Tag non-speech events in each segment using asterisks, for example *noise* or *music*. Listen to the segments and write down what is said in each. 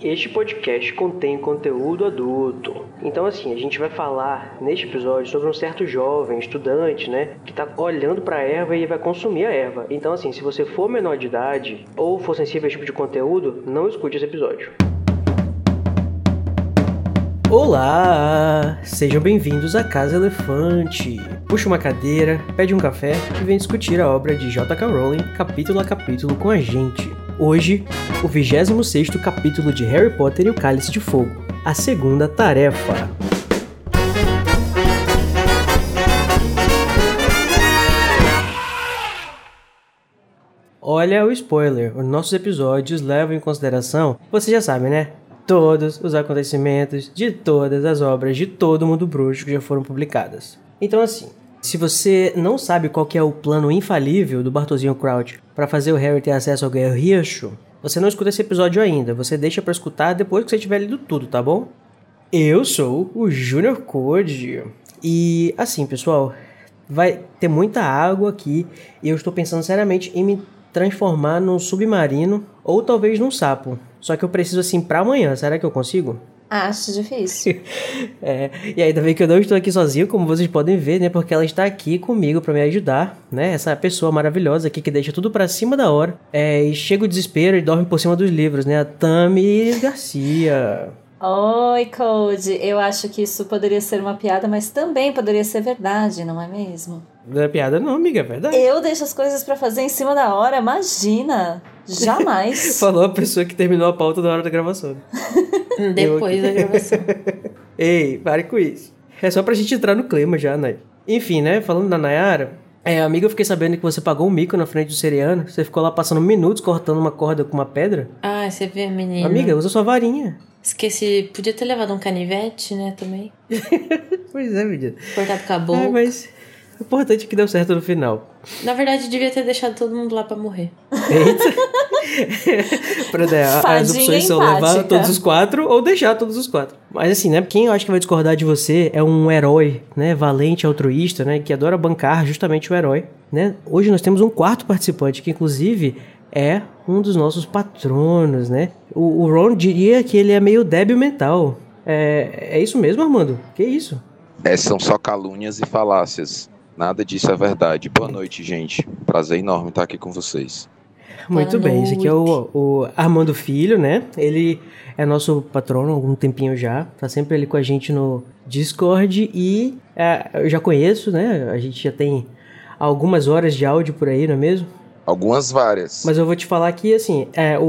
Este podcast contém conteúdo adulto. Então, assim, a gente vai falar neste episódio sobre um certo jovem, estudante, né, que tá olhando para a erva e vai consumir a erva. Então, assim, se você for menor de idade ou for sensível a esse tipo de conteúdo, não escute esse episódio. Olá! Sejam bem-vindos à Casa Elefante. Puxa uma cadeira, pede um café e vem discutir a obra de J.K. Rowling capítulo a capítulo com a gente. Hoje, o 26º capítulo de Harry Potter e o Cálice de Fogo, a segunda tarefa. Olha o spoiler, os nossos episódios levam em consideração, você já sabe, né? Todos os acontecimentos de todas as obras de todo mundo bruxo que já foram publicadas. Então assim, se você não sabe qual é o plano infalível do Bartolzinho Crouch para fazer o Harry ter acesso ao Guerreiro você não escuta esse episódio ainda. Você deixa para escutar depois que você tiver lido tudo, tá bom? Eu sou o Junior Code. E assim, pessoal, vai ter muita água aqui e eu estou pensando seriamente em me transformar num submarino ou talvez num sapo. Só que eu preciso assim para amanhã. Será que eu consigo? Acho difícil. *laughs* é, e ainda bem que eu não estou aqui sozinho, como vocês podem ver, né? Porque ela está aqui comigo para me ajudar, né? Essa pessoa maravilhosa aqui que deixa tudo para cima da hora. É, e chega o desespero e dorme por cima dos livros, né? A Tami Garcia. Oi, Code. Eu acho que isso poderia ser uma piada, mas também poderia ser verdade, não é mesmo? Não é piada não, amiga, é verdade. Eu deixo as coisas para fazer em cima da hora, imagina. Jamais. *laughs* Falou a pessoa que terminou a pauta da hora da gravação. *laughs* Depois da gravação. *laughs* Ei, pare com isso. É só pra gente entrar no clima já, né? Enfim, né? Falando da Nayara, é, amiga, eu fiquei sabendo que você pagou um mico na frente do seriano. Você ficou lá passando minutos cortando uma corda com uma pedra. Ah, você vê, menina. Amiga, usa sua varinha. Esqueci, podia ter levado um canivete, né, também. pois é, menina. Cortado com a boca. É, mas o importante é que deu certo no final. Na verdade, devia ter deixado todo mundo lá pra morrer. Eita! *laughs* pra, né, as opções são levar todos os quatro ou deixar todos os quatro. Mas assim, né? Quem eu acho que vai discordar de você é um herói, né? Valente, altruísta, né? Que adora bancar justamente o herói, né? Hoje nós temos um quarto participante que, inclusive, é um dos nossos patronos, né? O, o Ron diria que ele é meio débil mental. É, é isso mesmo, Armando? Que isso? É, são só calúnias e falácias. Nada disso é verdade. Boa noite, gente. Prazer enorme estar aqui com vocês. Muito Boa bem, esse aqui é o, o, Armando Filho, né? Ele é nosso patrono há algum tempinho já. Tá sempre ali com a gente no Discord e é, eu já conheço, né? A gente já tem algumas horas de áudio por aí, não é mesmo? Algumas várias. Mas eu vou te falar que, assim, é, o,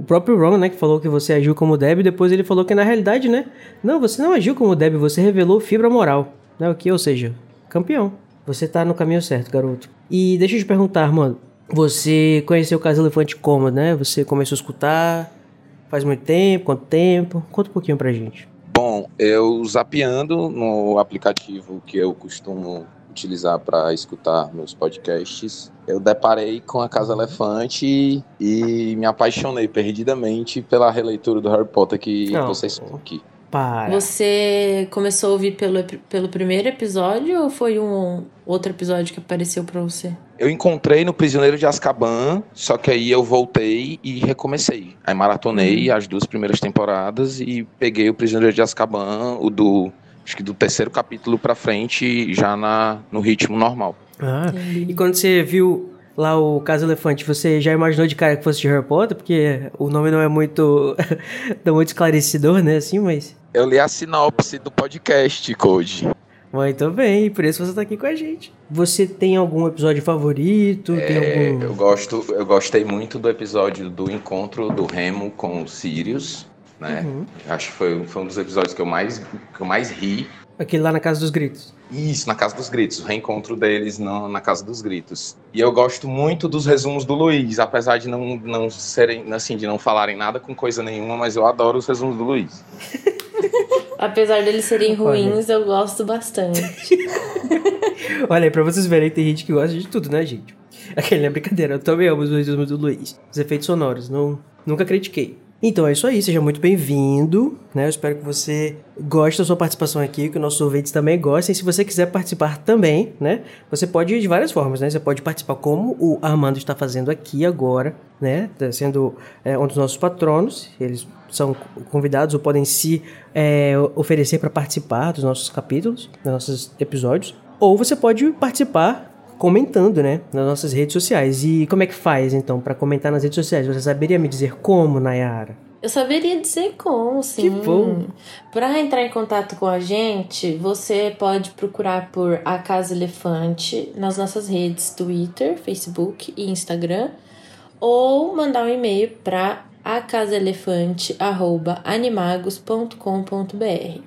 o próprio Ron, né, que falou que você agiu como Deb, depois ele falou que na realidade, né, não, você não agiu como Deb, você revelou fibra moral, né, o que, ou seja, campeão. Você tá no caminho certo, garoto. E deixa eu te perguntar, mano. Você conheceu o Caso Elefante como, né? Você começou a escutar faz muito tempo? Quanto tempo? Conta um pouquinho pra gente. Bom, eu zapeando no aplicativo que eu costumo utilizar para escutar meus podcasts, eu deparei com a Casa Elefante e me apaixonei perdidamente pela releitura do Harry Potter que Não. vocês estão aqui. Para. Você começou a ouvir pelo, pelo primeiro episódio ou foi um outro episódio que apareceu para você? Eu encontrei no Prisioneiro de Azkaban, só que aí eu voltei e recomecei. Aí maratonei uhum. as duas primeiras temporadas e peguei o Prisioneiro de Azkaban, o do acho que do terceiro capítulo para frente, já na no ritmo normal. Ah, e quando você viu lá o Caso Elefante, você já imaginou de cara que fosse de Harry Potter? Porque o nome não é muito, *laughs* não muito esclarecedor, né? Assim, mas. Eu li a sinopse do podcast, Code. Muito bem, por isso você tá aqui com a gente. Você tem algum episódio favorito? É, algum... Eu gosto, eu gostei muito do episódio do encontro do Remo com o Sirius, né? Uhum. Acho que foi, foi um dos episódios que eu mais, que eu mais ri. Aquele lá na Casa dos Gritos. Isso, na Casa dos Gritos, o reencontro deles no, na Casa dos Gritos. E eu gosto muito dos resumos do Luiz, apesar de não, não serem, assim, de não falarem nada com coisa nenhuma, mas eu adoro os resumos do Luiz. *laughs* apesar deles serem ruins, eu gosto bastante. *laughs* Olha aí, pra vocês verem, tem gente que gosta de tudo, né, gente? *laughs* Aquele é brincadeira, eu também amo os resumos do Luiz. Os efeitos sonoros, não, nunca critiquei. Então é isso aí, seja muito bem-vindo, né? Eu espero que você goste da sua participação aqui, que nossos ouvintes também gostem. Se você quiser participar também, né? Você pode ir de várias formas, né? Você pode participar como o Armando está fazendo aqui agora, né? Tá sendo é, um dos nossos patronos. Eles são convidados ou podem se é, oferecer para participar dos nossos capítulos, dos nossos episódios. Ou você pode participar comentando, né, nas nossas redes sociais. E como é que faz, então, para comentar nas redes sociais? Você saberia me dizer como, Nayara? Eu saberia dizer como, sim. Que bom. Para entrar em contato com a gente, você pode procurar por A Casa Elefante nas nossas redes Twitter, Facebook e Instagram, ou mandar um e-mail para acasaelefante@animagos.com.br.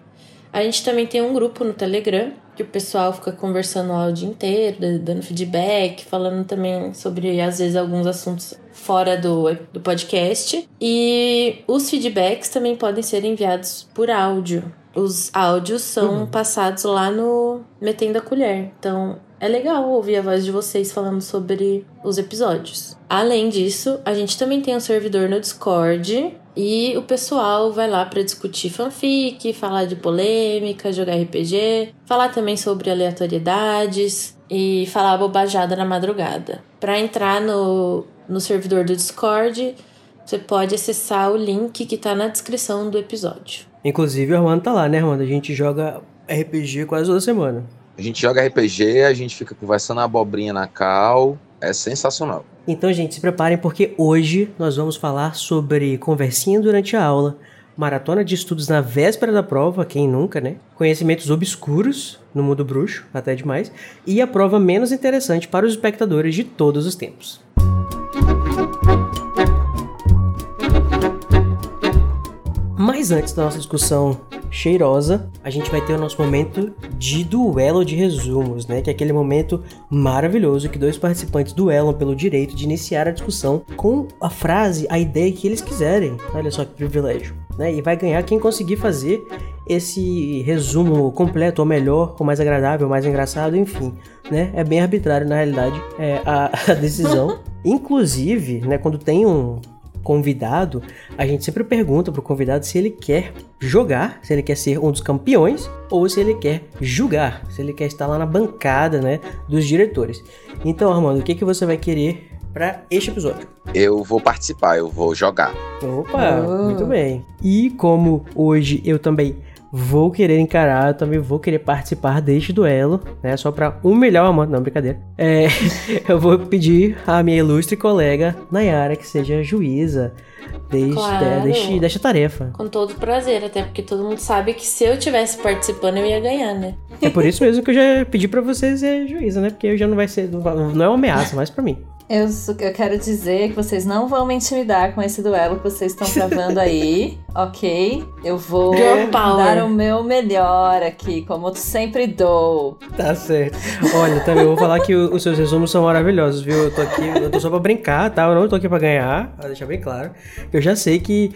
A gente também tem um grupo no Telegram que o pessoal fica conversando lá o dia inteiro, dando feedback, falando também sobre, às vezes, alguns assuntos fora do, do podcast. E os feedbacks também podem ser enviados por áudio. Os áudios são uhum. passados lá no Metendo a Colher. Então, é legal ouvir a voz de vocês falando sobre os episódios. Além disso, a gente também tem um servidor no Discord e o pessoal vai lá para discutir fanfic, falar de polêmica, jogar RPG, falar também sobre aleatoriedades e falar bobajada na madrugada. Para entrar no, no servidor do Discord, você pode acessar o link que está na descrição do episódio. Inclusive, o Armando tá lá, né, Armando? A gente joga RPG quase toda semana. A gente joga RPG, a gente fica conversando abobrinha na cal. É sensacional. Então, gente, se preparem porque hoje nós vamos falar sobre conversinha durante a aula, maratona de estudos na véspera da prova, quem nunca, né? Conhecimentos obscuros no mundo bruxo, até demais, e a prova menos interessante para os espectadores de todos os tempos. Mas antes da nossa discussão cheirosa, a gente vai ter o nosso momento de duelo de resumos, né? Que é aquele momento maravilhoso que dois participantes duelam pelo direito de iniciar a discussão com a frase, a ideia que eles quiserem. Olha só que privilégio, né? E vai ganhar quem conseguir fazer esse resumo completo, ou melhor, ou mais agradável, ou mais engraçado, enfim, né? É bem arbitrário na realidade é, a, *laughs* a decisão. Inclusive, né, quando tem um convidado, a gente sempre pergunta pro convidado se ele quer jogar, se ele quer ser um dos campeões ou se ele quer julgar, se ele quer estar lá na bancada, né, dos diretores. Então, Armando, o que que você vai querer para este episódio? Eu vou participar, eu vou jogar. Opa, oh. muito bem. E como hoje eu também vou querer encarar, eu também vou querer participar deste duelo, né? Só pra humilhar o Amanda, não, brincadeira. É, *laughs* eu vou pedir à minha ilustre colega Nayara que seja juíza deste, claro. deste, desta tarefa. Com todo prazer, até porque todo mundo sabe que se eu tivesse participando eu ia ganhar, né? É por isso mesmo que eu já pedi para vocês ser juíza, né? Porque eu já não vai ser, não é uma ameaça, mas para mim. Eu, eu quero dizer que vocês não vão me intimidar com esse duelo que vocês estão travando aí, *laughs* ok? Eu vou dar o meu melhor aqui, como eu sempre dou. Tá certo. Olha, também vou falar que os seus resumos são maravilhosos, viu? Eu tô aqui, eu tô só pra brincar, tá? Eu não tô aqui pra ganhar, pra deixar bem claro. Eu já sei que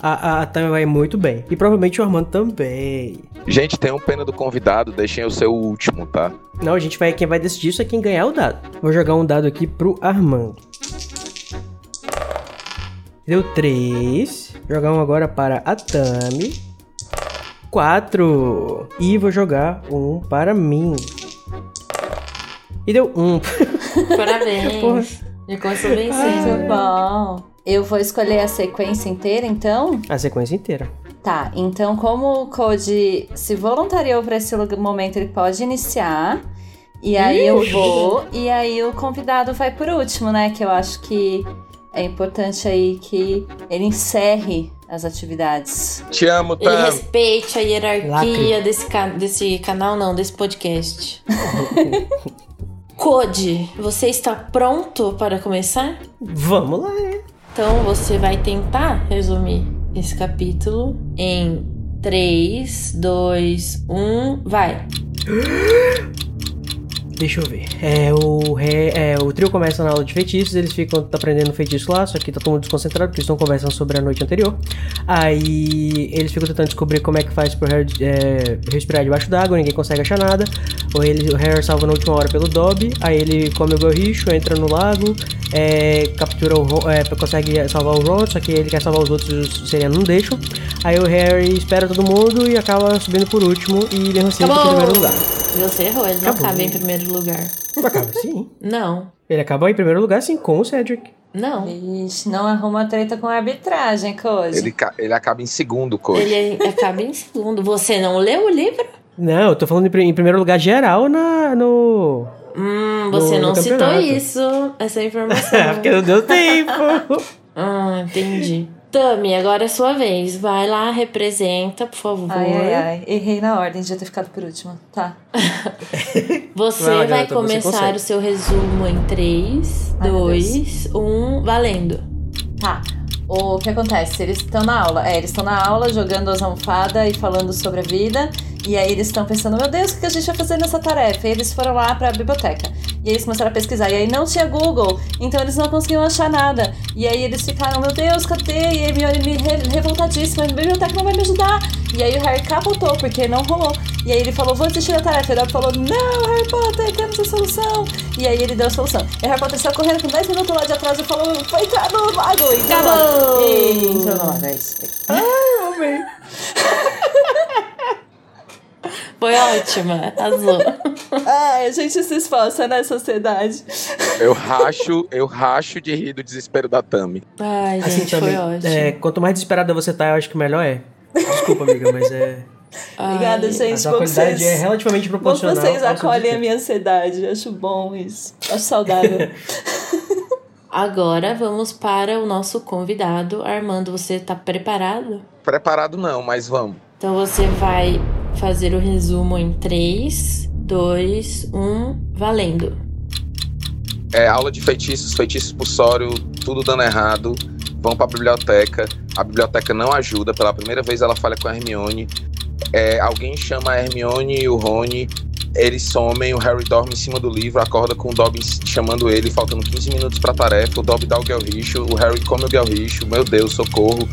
a, a Tânia vai muito bem. E provavelmente o Armando também. Gente, tenham pena do convidado, deixem o seu último, tá? Não, a gente vai. Quem vai decidir isso é quem ganhar o dado. Vou jogar um dado aqui pro Armando. Deu 3. Jogar um agora para a Tami. 4. E vou jogar um para mim. E deu 1. Um. Parabéns. Já começou bem cedo. bom. Eu vou escolher a sequência inteira, então? A sequência inteira. Tá, então como o Code se voluntariou para esse momento, ele pode iniciar. E aí Ixi. eu vou, e aí o convidado vai por último, né? Que eu acho que é importante aí que ele encerre as atividades. Te amo, tá? Ele respeite a hierarquia desse, ca desse canal, não, desse podcast. *laughs* Code, você está pronto para começar? Vamos lá? Então você vai tentar resumir esse capítulo em 3, 2, 1, vai. *gasps* Deixa eu ver. É, o, é, o trio começa na aula de feitiços, eles ficam aprendendo feitiço lá, só que tá todo mundo desconcentrado, porque eles estão conversando sobre a noite anterior. Aí eles ficam tentando descobrir como é que faz pro Harry é, respirar debaixo d'água, ninguém consegue achar nada. Ou ele, o Harry salva na última hora pelo Dobby, aí ele come o gorricho, entra no lago, é, captura o Ron, é, consegue salvar o Ron, só que ele quer salvar os outros, os Serena não deixam. Aí o Harry espera todo mundo e acaba subindo por último e fica em primeiro lugar. Você errou, ele não acaba em primeiro lugar. Acaba sim. *laughs* Não. Ele acaba em primeiro lugar sim com o Cedric. Não. Ixi, não arruma treta com a arbitragem, Code. Ele, ca- ele acaba em segundo, Code. Ele acaba em segundo. Você não leu o livro? Não, eu tô falando em pri- em primeiro lugar geral na, no. Hum, você No- não no citou campeonato. isso, essa *laughs* informação. Porque não deu tempo. ah, entendi. Tami, agora é sua vez. Vai lá, representa, por favor. Ai, ai, ai. Errei na ordem, devia ter ficado por último. Tá. *laughs* Você Vai lá, vai garota, você começar consegue. o seu resumo em 3, Ai, meu 2, 1, valendo. Tá. O que acontece? Eles estão na aula. É, eles estão na aula jogando as almofadas e falando sobre a vida. E aí eles estão pensando, meu Deus, o que a gente vai fazer nessa tarefa? E eles foram lá pra biblioteca. E aí eles começaram a pesquisar. E aí não tinha Google, então eles não conseguiam achar nada. E aí eles ficaram, meu Deus, cadê? E aí Hermione me re revoltadíssima, a biblioteca não vai me ajudar. E aí o Harry capotou, porque não rolou. E aí ele falou, vou desistir da tarefa. E o Dobby falou, não, Harry Potter, temos a solução. E aí ele deu a solução. E o Harry Potter saiu correndo com 10 minutos lá de atrás e falou, foi entrar no lago. E entrou no lago. Acabou! E entrou no lago, é isso. Foi ótima, azul. Ai, a gente se esforça, né, sociedade? Eu racho, eu racho de rir do desespero da Tami. Ai, Assim gente, foi também. ótimo. É, quanto mais desesperada você tá, eu acho que melhor é. Desculpa, amiga, mas é. Obrigada, Ai, gente. A vocês, é relativamente proporcional. vocês acolhem a minha ansiedade. Acho bom isso. Acho saudável. *laughs* Agora vamos para o nosso convidado. Armando, você tá preparado? Preparado não, mas vamos. Então você vai fazer o resumo em 3, 2, 1, valendo. É aula de feitiços, feitiços pulsório, tudo dando errado. Vão pra biblioteca. A biblioteca não ajuda. Pela primeira vez ela falha com a Hermione. É, alguém chama a Hermione e o Rony. Eles somem, o Harry dorme em cima do livro, acorda com o Dobby chamando ele, faltando 15 minutos pra tarefa. O Dobby dá o Gelricho, o Harry come o Gelricho. Meu Deus, socorro.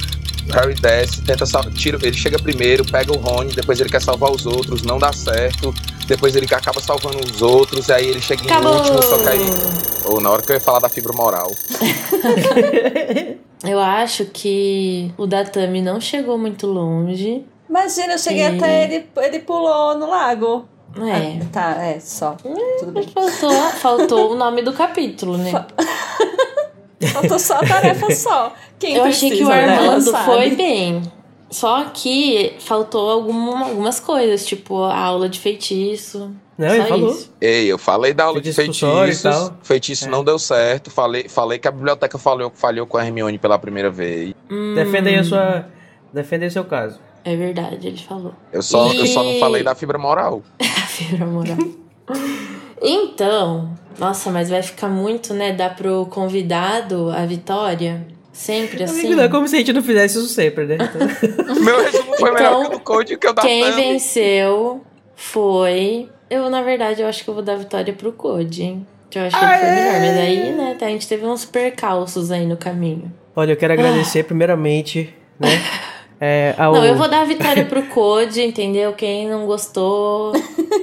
O Harry desce, tenta tira, ele chega primeiro, pega o Rony, depois ele quer salvar os outros, não dá certo. Depois ele acaba salvando os outros, aí ele chega em Acabou! último, só que aí ou na hora que eu ia falar da fibra moral. *laughs* Eu acho que o da Tami não chegou muito longe. Imagina, eu cheguei E- até ele, ele pulou no lago. É. Ah, tá, é, só. Tudo bem. Faltou, faltou o nome do capítulo, né? *laughs* Faltou só a tarefa só. Quem Eu achei que o dela Armando foi bem. Só que faltou alguma- algumas coisas, tipo a aula de feitiço. Não, Só ele falou. isso. Ei, eu falei da aula de Feitiço pulsório e feitiços. Feitiço É. não deu certo. Falei, falei que a biblioteca falhou, falhou com a Hermione pela primeira vez. Hum, Defenda aí a sua. Defenda aí o seu caso. É verdade, ele falou. Eu só, eu só não E- falei da fibra moral. *laughs* A fibra moral. *laughs* então, nossa, mas vai ficar muito, né? Dar pro convidado a vitória. Sempre assim. Amigo, não é como se a gente não fizesse isso sempre, né? Então, *laughs* Meu resumo foi Então, melhor que o do Code que o da Quem Thumb. venceu foi. Eu, na verdade, eu acho que eu vou dar a vitória pro Code, hein? Eu acho que ele foi melhor. Mas aí, né, tá, a gente teve uns percalços aí no caminho. Olha, eu quero agradecer primeiramente, né? *laughs* É, ao... Não, eu vou dar a vitória pro Code, entendeu? Quem não gostou.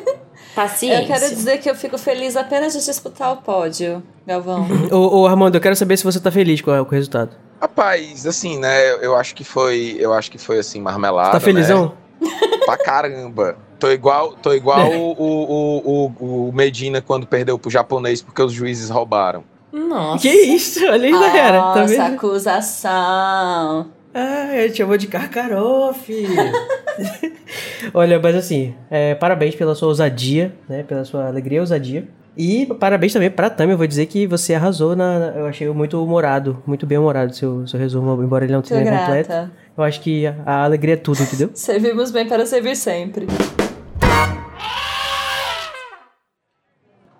*laughs* Paciência. Eu quero dizer que eu fico feliz apenas de disputar o pódio, Galvão. *laughs* Ô, ô, Armando, eu quero saber se você tá feliz com, o resultado. Rapaz, assim, né? Eu acho que foi. Eu acho que foi assim, marmelada. Tá felizão? Né? *laughs* Pra caramba. Tô igual, tô igual o, o, o, o Medina quando perdeu pro japonês porque os juízes roubaram. Nossa. Que isso? Olha aí, galera. Tá Nossa, vendo? acusação. Ah, ele te chamou de Karkaroff. *laughs* Olha, mas assim, é, parabéns pela sua ousadia, né? Pela sua alegria e ousadia. E parabéns também pra Tami, eu vou dizer que você arrasou na. Eu achei muito humorado, muito bem humorado seu, seu resumo, embora ele não tenha completo. grata. Eu acho que a, a alegria é tudo, entendeu? *laughs* Servimos bem para servir sempre.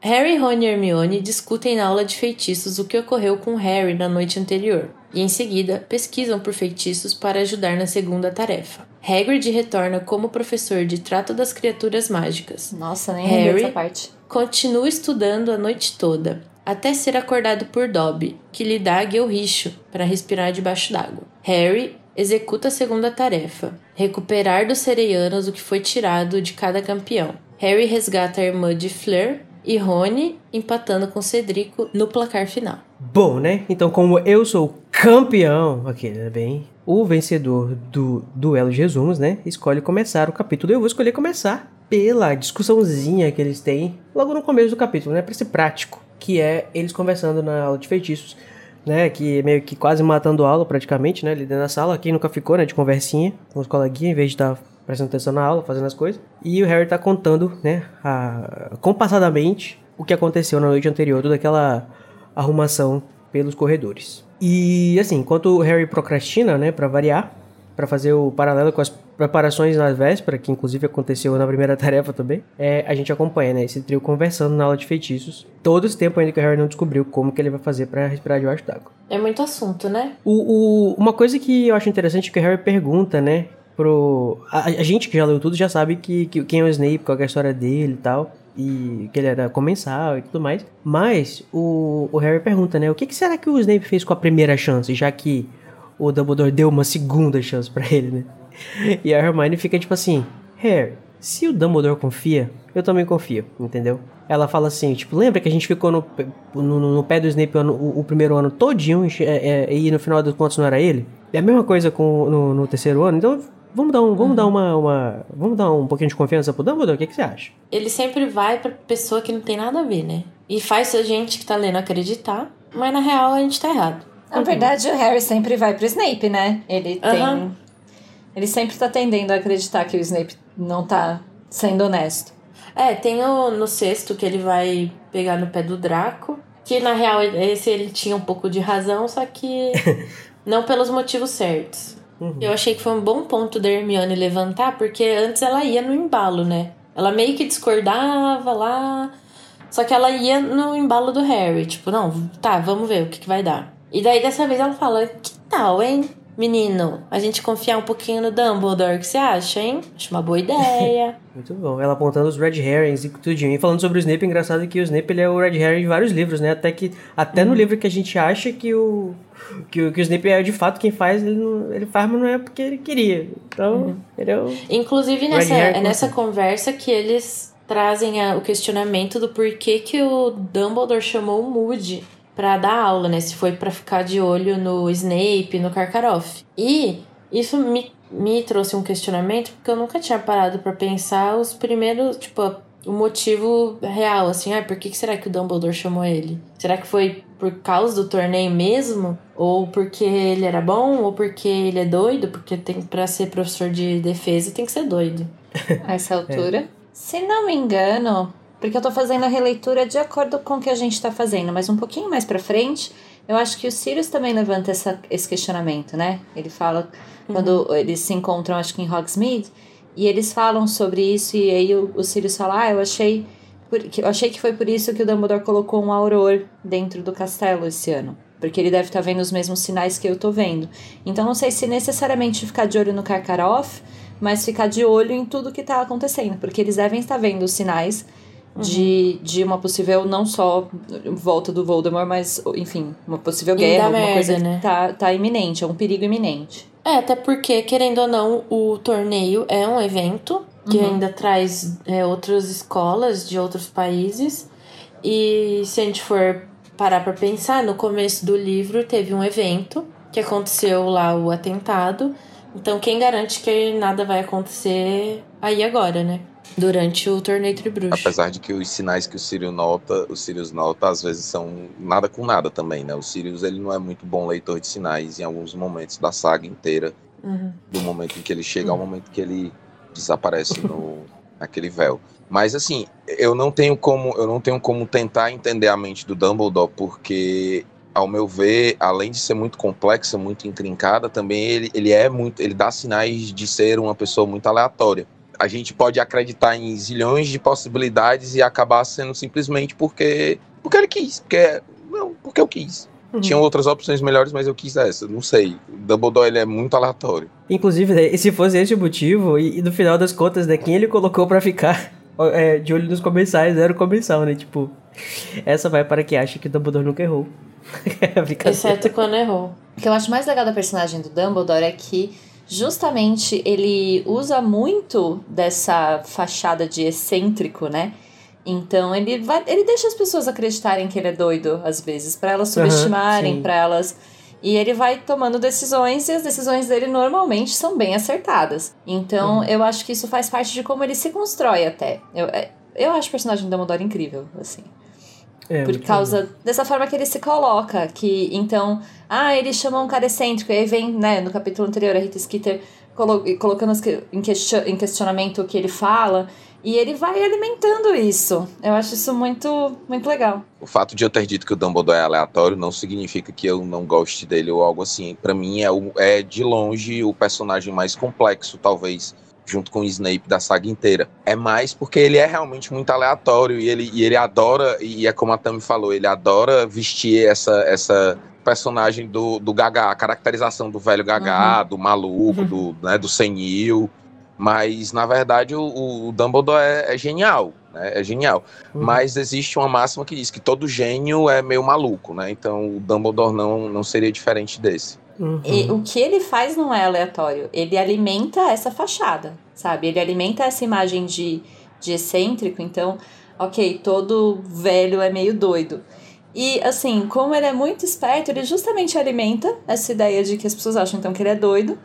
Harry, Rony e Hermione discutem na aula de feitiços o que ocorreu com Harry na noite anterior e, em seguida, pesquisam por feitiços para ajudar na segunda tarefa. Hagrid retorna como professor de trato das criaturas mágicas. Nossa, nem Harry essa parte. Continua estudando a noite toda, até ser acordado por Dobby, que lhe dá Guilricho para respirar debaixo d'água. Harry executa a segunda tarefa, recuperar dos sereianos o que foi tirado de cada campeão. Harry resgata a irmã de Fleur e Rony empatando com Cedrico no placar final. Bom, né? Então, como eu sou campeão, ok, né? bem, o vencedor do duelo de resumos, né? Escolhe começar o capítulo. Eu vou escolher começar pela discussãozinha que eles têm logo no começo do capítulo, né? Pra ser prático, que é eles conversando na aula de feitiços, né? Que meio que quase matando a aula praticamente, né? Ali dentro da sala. Quem nunca ficou, né? De conversinha com os coleguinhas, em vez de estar tá prestando atenção na aula, fazendo as coisas. E o Harry tá contando, né, a, compassadamente o que aconteceu na noite anterior, toda aquela arrumação pelos corredores. E assim, enquanto o Harry procrastina, né, para variar, para fazer o paralelo com as preparações na véspera, que inclusive aconteceu na primeira *laughs* tarefa também, é, a gente acompanha, né, esse trio conversando na aula de feitiços, todo esse tempo ainda que o Harry não descobriu como que ele vai fazer para respirar debaixo d'água. É muito assunto, né? O, o, uma coisa que eu acho interessante é que o Harry pergunta, né, pro. A, a, gente que já leu tudo já sabe que, que quem é o Snape, qual é a história dele e tal. E que ele era comensal e tudo mais. Mas o, o Harry pergunta, né? O que, que será que o Snape fez com a primeira chance, já que o Dumbledore deu uma segunda chance para ele, né? *laughs* E a Hermione fica tipo assim: Harry, se o Dumbledore confia, eu também confio, entendeu? Ela fala assim, tipo, lembra que a gente ficou no, no, no pé do Snape o, o, o, primeiro ano todinho é, é, e no final dos contos não era ele? É a mesma coisa com, no, no terceiro ano, então Vamos dar um, vamos uhum. dar uma, uma, vamos dar um pouquinho de confiança pro Dumbledore? O que, que você acha? Ele sempre vai pra pessoa que não tem nada a ver, né? E faz a gente que tá lendo acreditar, mas na real a gente tá errado. Na verdade, o Harry sempre vai pro Snape, né? Ele tem. Uhum. Ele sempre tá tendendo a acreditar que o Snape não tá sendo honesto. É, tem o, no sexto que ele vai pegar no pé do Draco. Que na real, esse ele tinha um pouco de razão, só que *laughs* não pelos motivos certos. Uhum. Eu achei que foi um bom ponto da Hermione levantar, porque antes ela ia no embalo, né? Ela meio que discordava lá. Só que ela ia no embalo do Harry. Tipo, não, tá, vamos ver o que, que vai dar. E daí dessa vez ela fala: Que tal, hein? Menino, a gente confiar um pouquinho no Dumbledore, o que você acha, hein? Acho uma boa ideia. *laughs* Muito bom. Ela apontando os Red Herrings e tudinho. E falando sobre o Snape, engraçado que o Snape ele é o Red Herring de vários livros, né? Até que até no uhum. livro que a gente acha que o que o, que o Snape é de fato quem faz, ele, não, ele faz, mas não é porque ele queria. Então, uhum. ele é o Inclusive nessa, é nessa conversa que eles trazem a, o questionamento do porquê que o Dumbledore chamou o Moody para dar aula, né? Se foi para ficar de olho no Snape, no Karkaroff. E isso me, me trouxe um questionamento porque eu nunca tinha parado para pensar os primeiros, tipo, o motivo real, assim, ah, por que será que o Dumbledore chamou ele? Será que foi por causa do torneio mesmo? Ou porque ele era bom? Ou porque ele é doido? Porque tem para ser professor de defesa tem que ser doido. *laughs* A essa altura. É. Se não me engano, porque eu tô fazendo a releitura de acordo com o que a gente tá fazendo, mas um pouquinho mais pra frente, eu acho que o Sirius também levanta essa, esse questionamento, né? Ele fala, uhum. quando eles se encontram, acho que em Hogsmeade, e eles falam sobre isso, e aí o, o Sirius fala, ah, eu achei, eu achei que foi por isso que o Dumbledore colocou um auror dentro do castelo esse ano. Porque ele deve estar tá vendo os mesmos sinais que eu tô vendo. Então não sei se necessariamente ficar de olho no Karkaroff, mas ficar de olho em tudo que tá acontecendo. Porque eles devem estar vendo os sinais Uhum. De, de uma possível, não só volta do Voldemort, mas, enfim, uma possível guerra, alguma merda, coisa né? que tá, tá iminente, é um perigo iminente. É, até porque, querendo ou não, o torneio é um evento que uhum. ainda traz é, outras escolas de outros países. E se a gente for parar pra pensar, no começo do livro teve um evento que aconteceu lá o atentado. Então, quem garante que nada vai acontecer aí agora, né? Durante o torneio Tribruxo. Apesar de que os sinais que o Sirius nota, o Sirius nota às vezes são nada com nada também, né? O Sirius ele não é muito bom leitor de sinais em alguns momentos da saga inteira, uhum. do momento em que ele chega ao momento que ele desaparece no naquele véu. Mas assim, eu não tenho como eu não tenho como tentar entender a mente do Dumbledore porque ao meu ver, além de ser muito complexa, muito intrincada, também ele, ele é muito, ele dá sinais de ser uma pessoa muito aleatória a gente pode acreditar em zilhões de possibilidades e acabar sendo simplesmente porque porque ele quis, porque não, porque eu quis. Uhum. Tinham outras opções melhores, mas eu quis essa. Não sei. O Dumbledore ele é muito aleatório. Inclusive, né, se fosse esse o motivo, e, e no final das contas, né, quem ele colocou para ficar *laughs* é, de olho nos comensais era o comensal, né? Tipo, essa vai para quem acha que o Dumbledore nunca errou. *laughs* Exceto quando errou. O que eu acho mais legal da personagem do Dumbledore é que justamente ele usa muito dessa fachada de excêntrico, né? Então ele vai, ele deixa as pessoas acreditarem que ele é doido às vezes, para elas subestimarem, uhum, para elas e ele vai tomando decisões e as decisões dele normalmente são bem acertadas. Então uhum. eu acho que isso faz parte de como ele se constrói até. Eu, é, eu acho o personagem do Dumbledore incrível, assim. É, por causa bom. dessa forma que ele se coloca, que então, ah, ele chama um cara excêntrico, e aí vem, né, no capítulo anterior, a Rita Skeeter colo colocando em, em questionamento o que ele fala, e ele vai alimentando isso. Eu acho isso muito, muito legal. O fato de eu ter dito que o Dumbledore é aleatório não significa que eu não goste dele ou algo assim. Para mim é, o, é de longe o personagem mais complexo, talvez, junto com o Snape da saga inteira. É mais porque ele é realmente muito aleatório e ele, e ele adora, e é como a Tami falou, ele adora vestir essa, essa personagem do, do Gaga, a caracterização do velho Gaga, uhum. do maluco, do, né, do senil. Mas, na verdade, o, o Dumbledore é, é, genial, né? É genial. Uhum. Mas existe uma máxima que diz que todo gênio é meio maluco, né? Então o Dumbledore não, não seria diferente desse. Uhum. E o que ele faz não é aleatório. Ele alimenta essa fachada, sabe? Ele alimenta essa imagem de, de excêntrico. Então, ok, todo velho é meio doido. E assim, como ele é muito esperto, ele justamente alimenta essa ideia de que as pessoas acham então que ele é doido,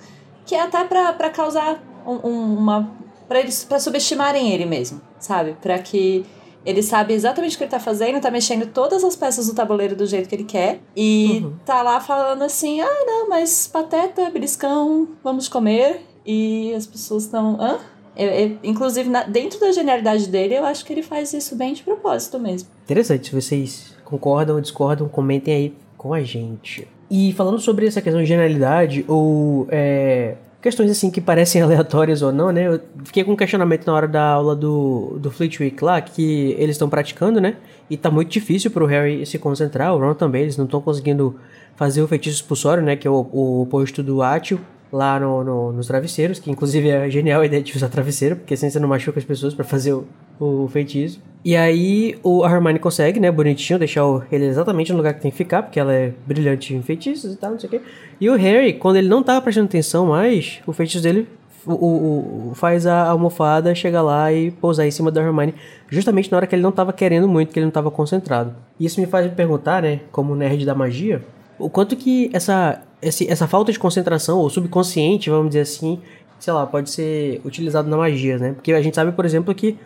que é até para causar um, uma para eles para subestimarem ele mesmo, sabe? Para que ele sabe exatamente o que ele tá fazendo, tá mexendo todas as peças do tabuleiro do jeito que ele quer e uhum. tá lá falando assim: "Ah, não, mas pateta, beliscão, vamos comer". E as pessoas estão, hã? Eu, eu, inclusive, na, dentro da genialidade dele, eu acho que ele faz isso bem de propósito mesmo. Interessante. Se vocês concordam ou discordam, comentem aí com a gente. E falando sobre essa questão de genialidade, ou é, questões assim que parecem *laughs* aleatórias ou não, né? Eu fiquei com um questionamento na hora da aula do, do Fleetwick lá, que eles estão praticando, né? E tá muito difícil pro Harry se concentrar, o Ron também, eles não estão conseguindo fazer o feitiço expulsório, né? Que é o, o oposto do Átio lá no, no, nos travesseiros, que inclusive é genial a ideia de usar travesseiro, porque assim você não machuca as pessoas para fazer o, o feitiço. E aí o, a Hermione consegue, né, bonitinho, deixar o, ele exatamente no lugar que tem que ficar, porque ela é brilhante em feitiços e tal, não sei o quê. E o Harry, quando ele não tava prestando atenção mais, o feitiço dele o, o, o, faz a almofada chegar lá e pousar em cima da Hermione, justamente na hora que ele não tava querendo muito, que ele não tava concentrado. E isso me faz me perguntar, né, como nerd da magia, o quanto que essa essa falta de concentração, ou subconsciente, vamos dizer assim, sei lá, pode ser utilizado na magia, né? Porque a gente sabe, por exemplo, que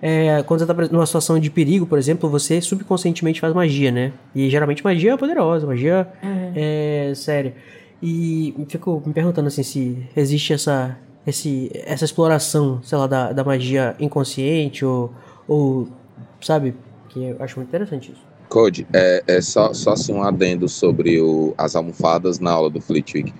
é, quando você tá numa situação de perigo, por exemplo, você subconscientemente faz magia, né? E geralmente magia é poderosa, magia uhum. é séria. E fico me perguntando assim se existe essa, esse, essa exploração, sei lá, da, da magia inconsciente ou, ou sabe? Que eu acho muito interessante isso. Code, é, é só, só assim um adendo sobre o, as almofadas na aula do Flitwick.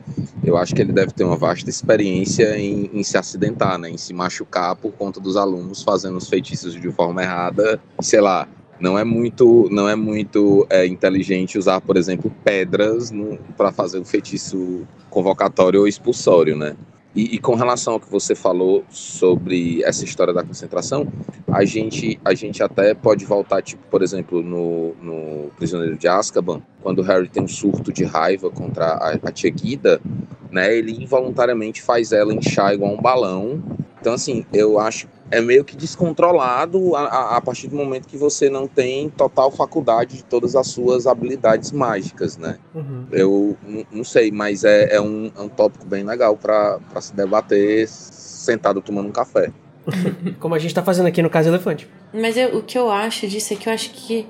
Eu acho que ele deve ter uma vasta experiência em, em, se acidentar, né, em se machucar por conta dos alunos fazendo os feitiços de forma errada. Sei lá, não é muito, não é muito é, inteligente usar, por exemplo, pedras para fazer o feitiço convocatório ou expulsório, né? E, e, com relação ao que você falou sobre essa história da concentração, a gente, a gente até pode voltar, tipo, por exemplo, no, no Prisioneiro de Azkaban, quando o Harry tem um surto de raiva contra a, a Tia Guida, né, ele involuntariamente faz ela inchar igual um balão. Então, assim, eu acho é meio que descontrolado a, a, partir do momento que você não tem total faculdade de todas as suas habilidades mágicas, né? Uhum. Eu não sei, mas é, é, um, é um tópico bem legal para se debater sentado tomando um café. *laughs* Como a gente está fazendo aqui no caso Elefante. Mas eu, o que eu acho disso é que eu acho que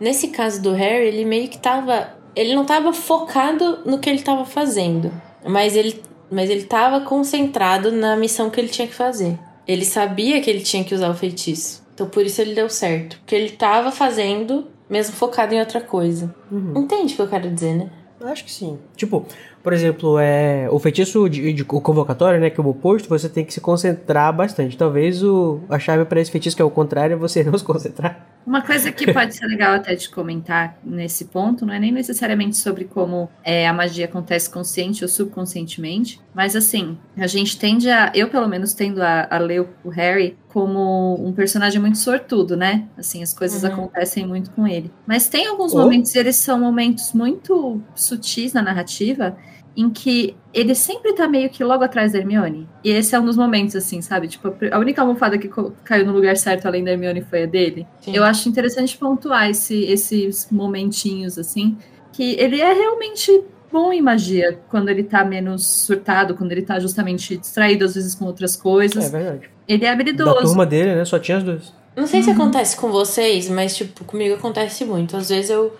nesse caso do Harry, ele meio que tava. Ele não tava focado no que ele tava fazendo, mas ele, mas ele tava concentrado na missão que ele tinha que fazer. Ele sabia que ele tinha que usar o feitiço. Então por isso ele deu certo. Porque ele tava fazendo, mesmo focado em outra coisa. Uhum. Entende o que eu quero dizer, né? Acho que sim. Tipo, por exemplo, é o feitiço de, de o convocatório, né, que é o oposto, você tem que se concentrar bastante. Talvez o, a chave para esse feitiço que é o contrário é você *laughs* não se concentrar. Uma coisa que pode ser legal até de comentar nesse ponto, não é nem necessariamente sobre como é, a magia acontece consciente ou subconscientemente, mas assim, a gente tende a, eu pelo menos tendo a, a ler o Harry como um personagem muito sortudo, né? Assim, as coisas uhum. acontecem muito com ele. Mas tem alguns oh. momentos, eles são momentos muito sutis na narrativa, em que ele sempre tá meio que logo atrás da Hermione. E esse é um dos momentos, assim, sabe? Tipo, a única almofada que caiu no lugar certo além da Hermione foi a dele. Sim. Eu acho interessante pontuar esse, esses momentinhos, assim, que ele é realmente bom em magia quando ele tá menos surtado, quando ele tá justamente distraído às vezes com outras coisas. É verdade. Ele é habilidoso. Da turma dele, né? Só tinha as duas. Não sei uhum. se acontece com vocês, mas, tipo, comigo acontece muito. Às vezes eu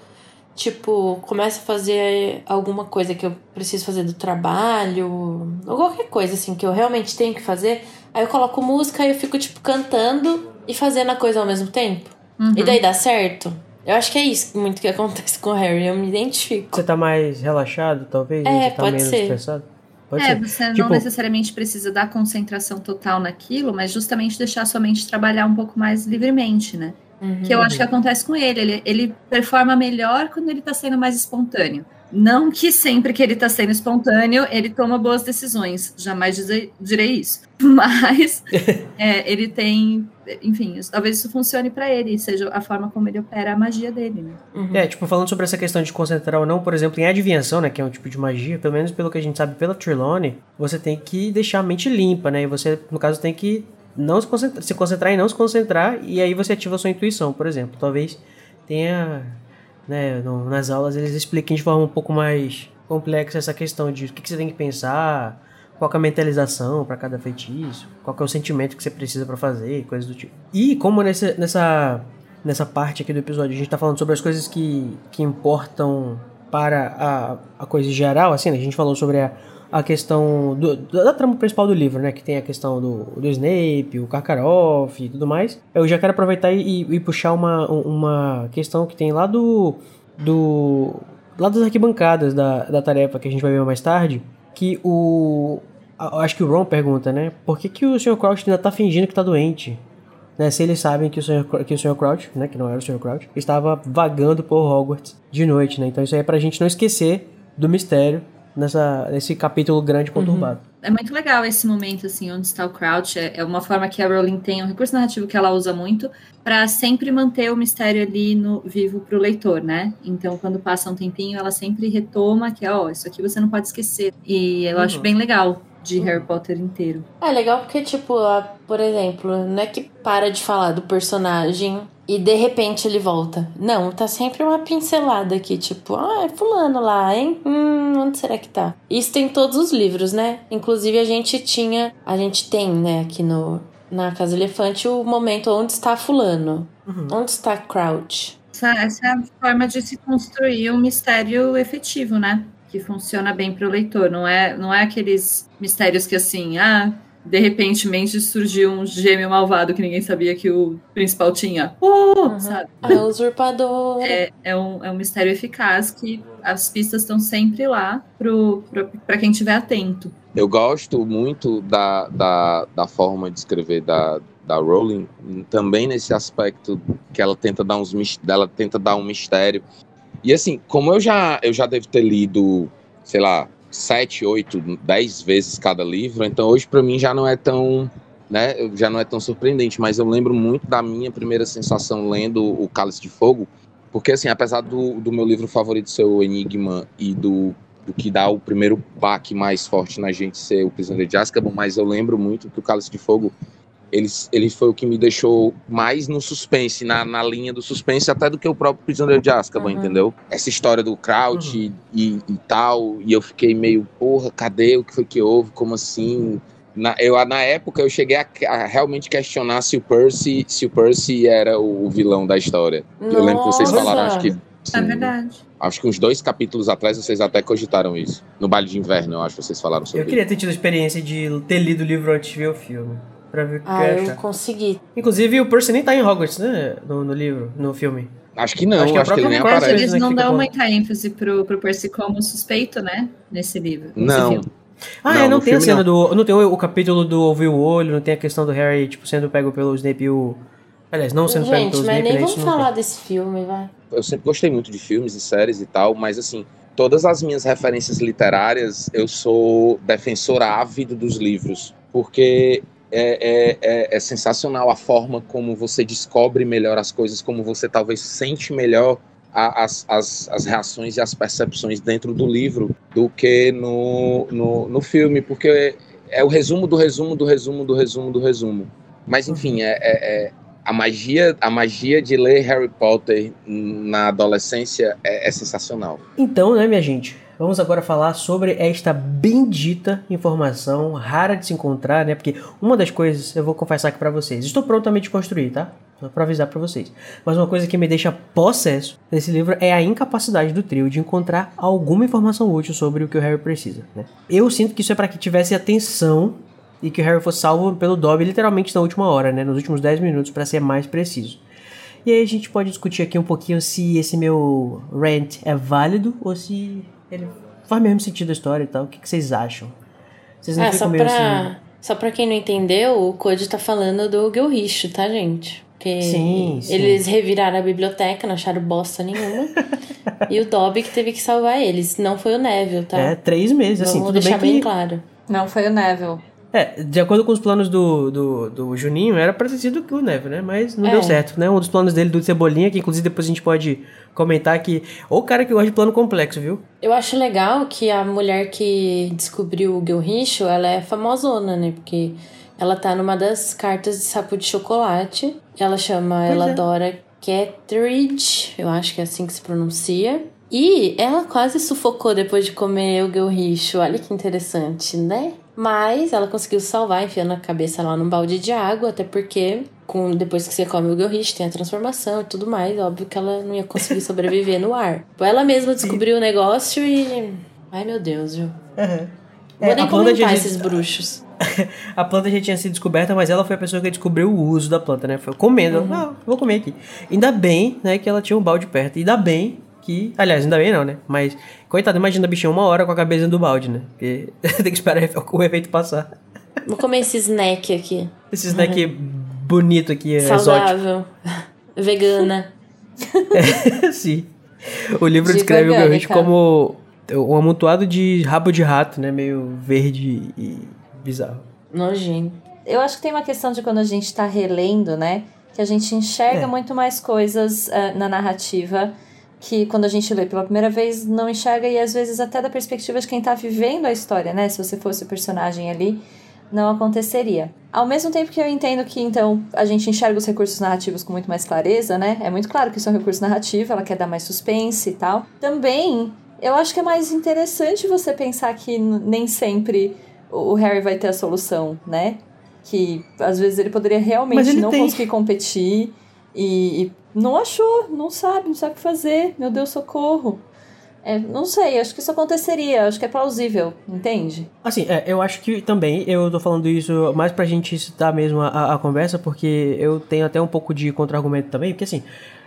tipo, começa a fazer alguma coisa que eu preciso fazer do trabalho, ou qualquer coisa assim que eu realmente tenho que fazer, aí eu coloco música e eu fico, tipo, cantando e fazendo a coisa ao mesmo tempo. Uhum. E daí dá certo. Eu acho que é isso muito que *laughs* acontece com o Harry, eu me identifico. Você tá mais relaxado, talvez? É, tá pode menos ser. Estressado? Pode é, ser. você tipo... não necessariamente precisa dar concentração total naquilo, mas justamente deixar sua mente trabalhar um pouco mais livremente, né? Uhum. Que eu acho que acontece com ele. ele. Ele performa melhor quando ele tá sendo mais espontâneo. Não que sempre que ele tá sendo espontâneo, ele toma boas decisões. Jamais dizer, direi isso. *laughs* Mas *laughs* é, ele tem. Enfim, talvez isso funcione para ele, seja a forma como ele opera a magia dele, né? Uhum. É, tipo, falando sobre essa questão de concentrar ou não, por exemplo, em adivinhação, né? Que é um tipo de magia, pelo menos pelo que a gente sabe pela Trelawney, você tem que deixar a mente limpa, né? E você, no caso, tem que não se concentrar, se concentrar em não se concentrar e aí você ativa a sua intuição, por exemplo. Talvez tenha, né, no, nas aulas eles expliquem de forma um pouco mais complexa essa questão de o que, que você tem que pensar, qual é a mentalização para cada feitiço, qual é o sentimento que você precisa para fazer, coisas do tipo. E como nessa, nessa, nessa parte aqui do episódio a gente tá falando sobre as coisas que, que importam para a, a coisa geral, assim, né? a gente falou sobre a a questão do, da trama principal do livro, né? Que tem a questão do, do Snape, o Karkaroff e tudo mais. Eu já quero aproveitar e, e puxar uma, uma questão que tem lá do. do lá das arquibancadas da, da tarefa que a gente vai ver mais tarde. Que o. Acho que o Ron pergunta, né? Por que, que o Sr. Crouch ainda tá fingindo que tá doente? Né, se eles sabem que o Sr. Que o Sr. Crouch, né, que não era o Sr. Crouch, estava vagando por Hogwarts de noite, né? Então isso aí é pra gente não esquecer do mistério nessa, nesse capítulo grande conturbado. Uhum. É muito legal esse momento, assim, onde está o Crouch. É, é uma forma que a Rowling tem, um recurso narrativo que ela usa muito, para sempre manter o mistério ali no vivo para o leitor, né? Então, quando passa um tempinho, ela sempre retoma que, ó, oh, isso aqui você não pode esquecer. E eu uhum. acho bem legal de Harry Potter inteiro. É legal porque, tipo, por exemplo, não é que para de falar do personagem e de repente ele volta. Não, tá sempre uma pincelada aqui, tipo, ah, é fulano lá, hein? Hum, onde será que tá? Isso tem todos os livros, né? Inclusive a gente tinha, a gente tem, né, aqui no na Casa Elefante o momento onde está fulano. Uhum. Onde está Crouch? Essa, essa é a forma de se construir um mistério efetivo, né? Que funciona bem para o leitor. Não é, não é aqueles mistérios que assim, ah, de repentemente surgiu um gêmeo malvado que ninguém sabia que o principal tinha. Oh, uhum. sabe? É usurpador. É, é, um, é um mistério eficaz que as pistas estão sempre lá para quem estiver atento. Eu gosto muito da, da, da forma de escrever da, da Rowling, também nesse aspecto que ela tenta dar uns ela tenta dar um mistério. E assim, como eu já eu já devo ter lido, sei lá, sete, oito, dez vezes cada livro, então hoje para mim já não é tão, né, já não é tão surpreendente, mas eu lembro muito da minha primeira sensação lendo o Cálice de Fogo, porque assim, apesar do, do meu livro favorito ser o Enigma e do, do que dá o primeiro baque mais forte na gente ser o Prisioneiro de Azkaban, mas eu lembro muito que o Cálice de Fogo ele, ele foi o que me deixou mais no suspense, na, na linha do suspense, até do que o próprio Prisioneiro de Azkaban, uhum. entendeu? Essa história do Crouch uhum. e, e, tal, e eu fiquei meio, porra, cadê? O que foi que houve? Como assim? Na, eu, na época eu cheguei a, a, realmente questionar se o Percy, se o Percy era o, o vilão da história. Nossa. Eu lembro que vocês falaram, acho que. Sim, é verdade. Acho que uns dois capítulos atrás vocês até cogitaram isso. No baile de inverno, eu acho que vocês falaram sobre Eu queria ter tido a experiência de ter lido o livro antes de ver o filme pra ver o que ah, eu consegui. Inclusive, o Percy nem tá em Hogwarts, né? No, no livro, no filme. Acho que não, Acho acho que que, a própria ele nem aparece. Eles né, que não dão muita ênfase pro, pro Percy como suspeito, né? Nesse livro. nesse Não, filme. Ah, Não, é, não tem a cena não. do. Não tem o, o capítulo do ouvir o olho, não tem a questão do Harry, tipo, sendo pego pelo Snape e o. Aliás, não sendo pego Gente, pelo mas Snape, nem né? vamos falar tem. desse filme, vai. eu sempre gostei muito de filmes e séries e tal, mas assim, todas as minhas referências literárias, eu sou defensor ávido dos livros, porque é, é, é, é sensacional a forma como você descobre melhor as coisas, como você talvez sente melhor a- as, as, as reações e as percepções dentro do livro do que no, no, no filme, porque é, é o resumo do resumo do resumo do resumo do resumo. Mas enfim, é- é- é, a magia, a magia de ler Harry Potter na adolescência é, é sensacional. Então, né, minha gente? Vamos agora falar sobre esta bendita informação rara de se encontrar, né? Porque uma das coisas, eu vou confessar aqui pra vocês, estou me desconstruir, tá? Só pra avisar pra vocês. Mas uma coisa que me deixa possesso nesse livro é a incapacidade do trio de encontrar alguma informação útil sobre o que o Harry precisa, né? Eu sinto que isso é pra que tivesse atenção e que o Harry fosse salvo pelo Dobby literalmente na última hora, né? Nos últimos 10 minutos, pra ser mais preciso. E aí a gente pode discutir aqui um pouquinho se esse meu rant é válido ou se ele faz mesmo sentido a história e tal. O que, que vocês acham? Vocês não Ah, ficam só meio pra, assim... só pra quem não entendeu, o Code tá falando do Gilricho, tá, gente? Porque Sim, sim. eles reviraram a biblioteca, não acharam bosta nenhuma. *laughs* e o Dobby que teve que salvar eles. Não foi o Neville, tá? É, três meses, assim, Vamos tudo deixar bem bem que... claro. Não foi o Neville. É, de acordo com os planos do, do, do Juninho, era pra ter sido o Neve, né? Mas não É. deu certo, né? Um dos planos dele do Cebolinha, que inclusive depois a gente pode comentar que... O cara que gosta de plano complexo, viu? Eu acho legal que a mulher que descobriu o Gilricho, ela é famosona, né? Porque ela tá numa das cartas de sapo de chocolate. Ela chama Pois ela é. Dora Catridge, eu acho que é assim que se pronuncia. E ela quase sufocou depois de comer o Gilricho. Olha que interessante, né? Mas ela conseguiu salvar enfiando a cabeça lá num balde de água, até porque com, depois que você come o Gilricho tem a transformação e tudo mais. Óbvio que ela não ia conseguir *laughs* sobreviver no ar. Ela mesma descobriu o negócio e. Ai meu Deus, viu? É, Vou nem a planta comentar esses bruxos. *laughs* A planta já tinha sido descoberta, mas ela foi a pessoa que descobriu o uso da planta, né? Foi comendo. Uhum. Ah, vou comer aqui. Ainda bem, né, que ela tinha um balde perto. Ainda bem que. Aliás, ainda bem não, né? Mas, coitado, imagina a bichinha uma hora com a cabeça do balde, né? Porque *laughs* tem que esperar o efeito passar. Vou comer esse snack aqui. Esse snack bonito aqui, é exótico. Saudável. Vegana. *laughs* Sim. O livro De descreve o. Gilricho como um amontoado de rabo de rato, né? Meio verde e bizarro. Nojento. Eu acho que tem uma questão de quando a gente tá relendo, né? Que a gente enxerga É. muito mais coisas ah, na narrativa que quando a gente lê pela primeira vez não enxerga e às vezes até da perspectiva de quem tá vivendo a história, né? Se você fosse o personagem ali, não aconteceria. Ao mesmo tempo que eu entendo que então a gente enxerga os recursos narrativos com muito mais clareza, né? É muito claro que isso é um recurso narrativo, ela quer dar mais suspense e tal. Também eu acho que é mais interessante você pensar que nem sempre o Harry vai ter a solução, né? Que às vezes ele poderia realmente ele não tem. conseguir competir e, e não achou, não sabe, não sabe o que fazer. Meu Deus, socorro. É, não sei, acho que isso aconteceria, acho que é plausível, entende? Assim, é, eu acho que também, eu tô falando isso mais pra gente citar mesmo a, a- conversa, porque eu tenho até um pouco de contra-argumento também, porque assim,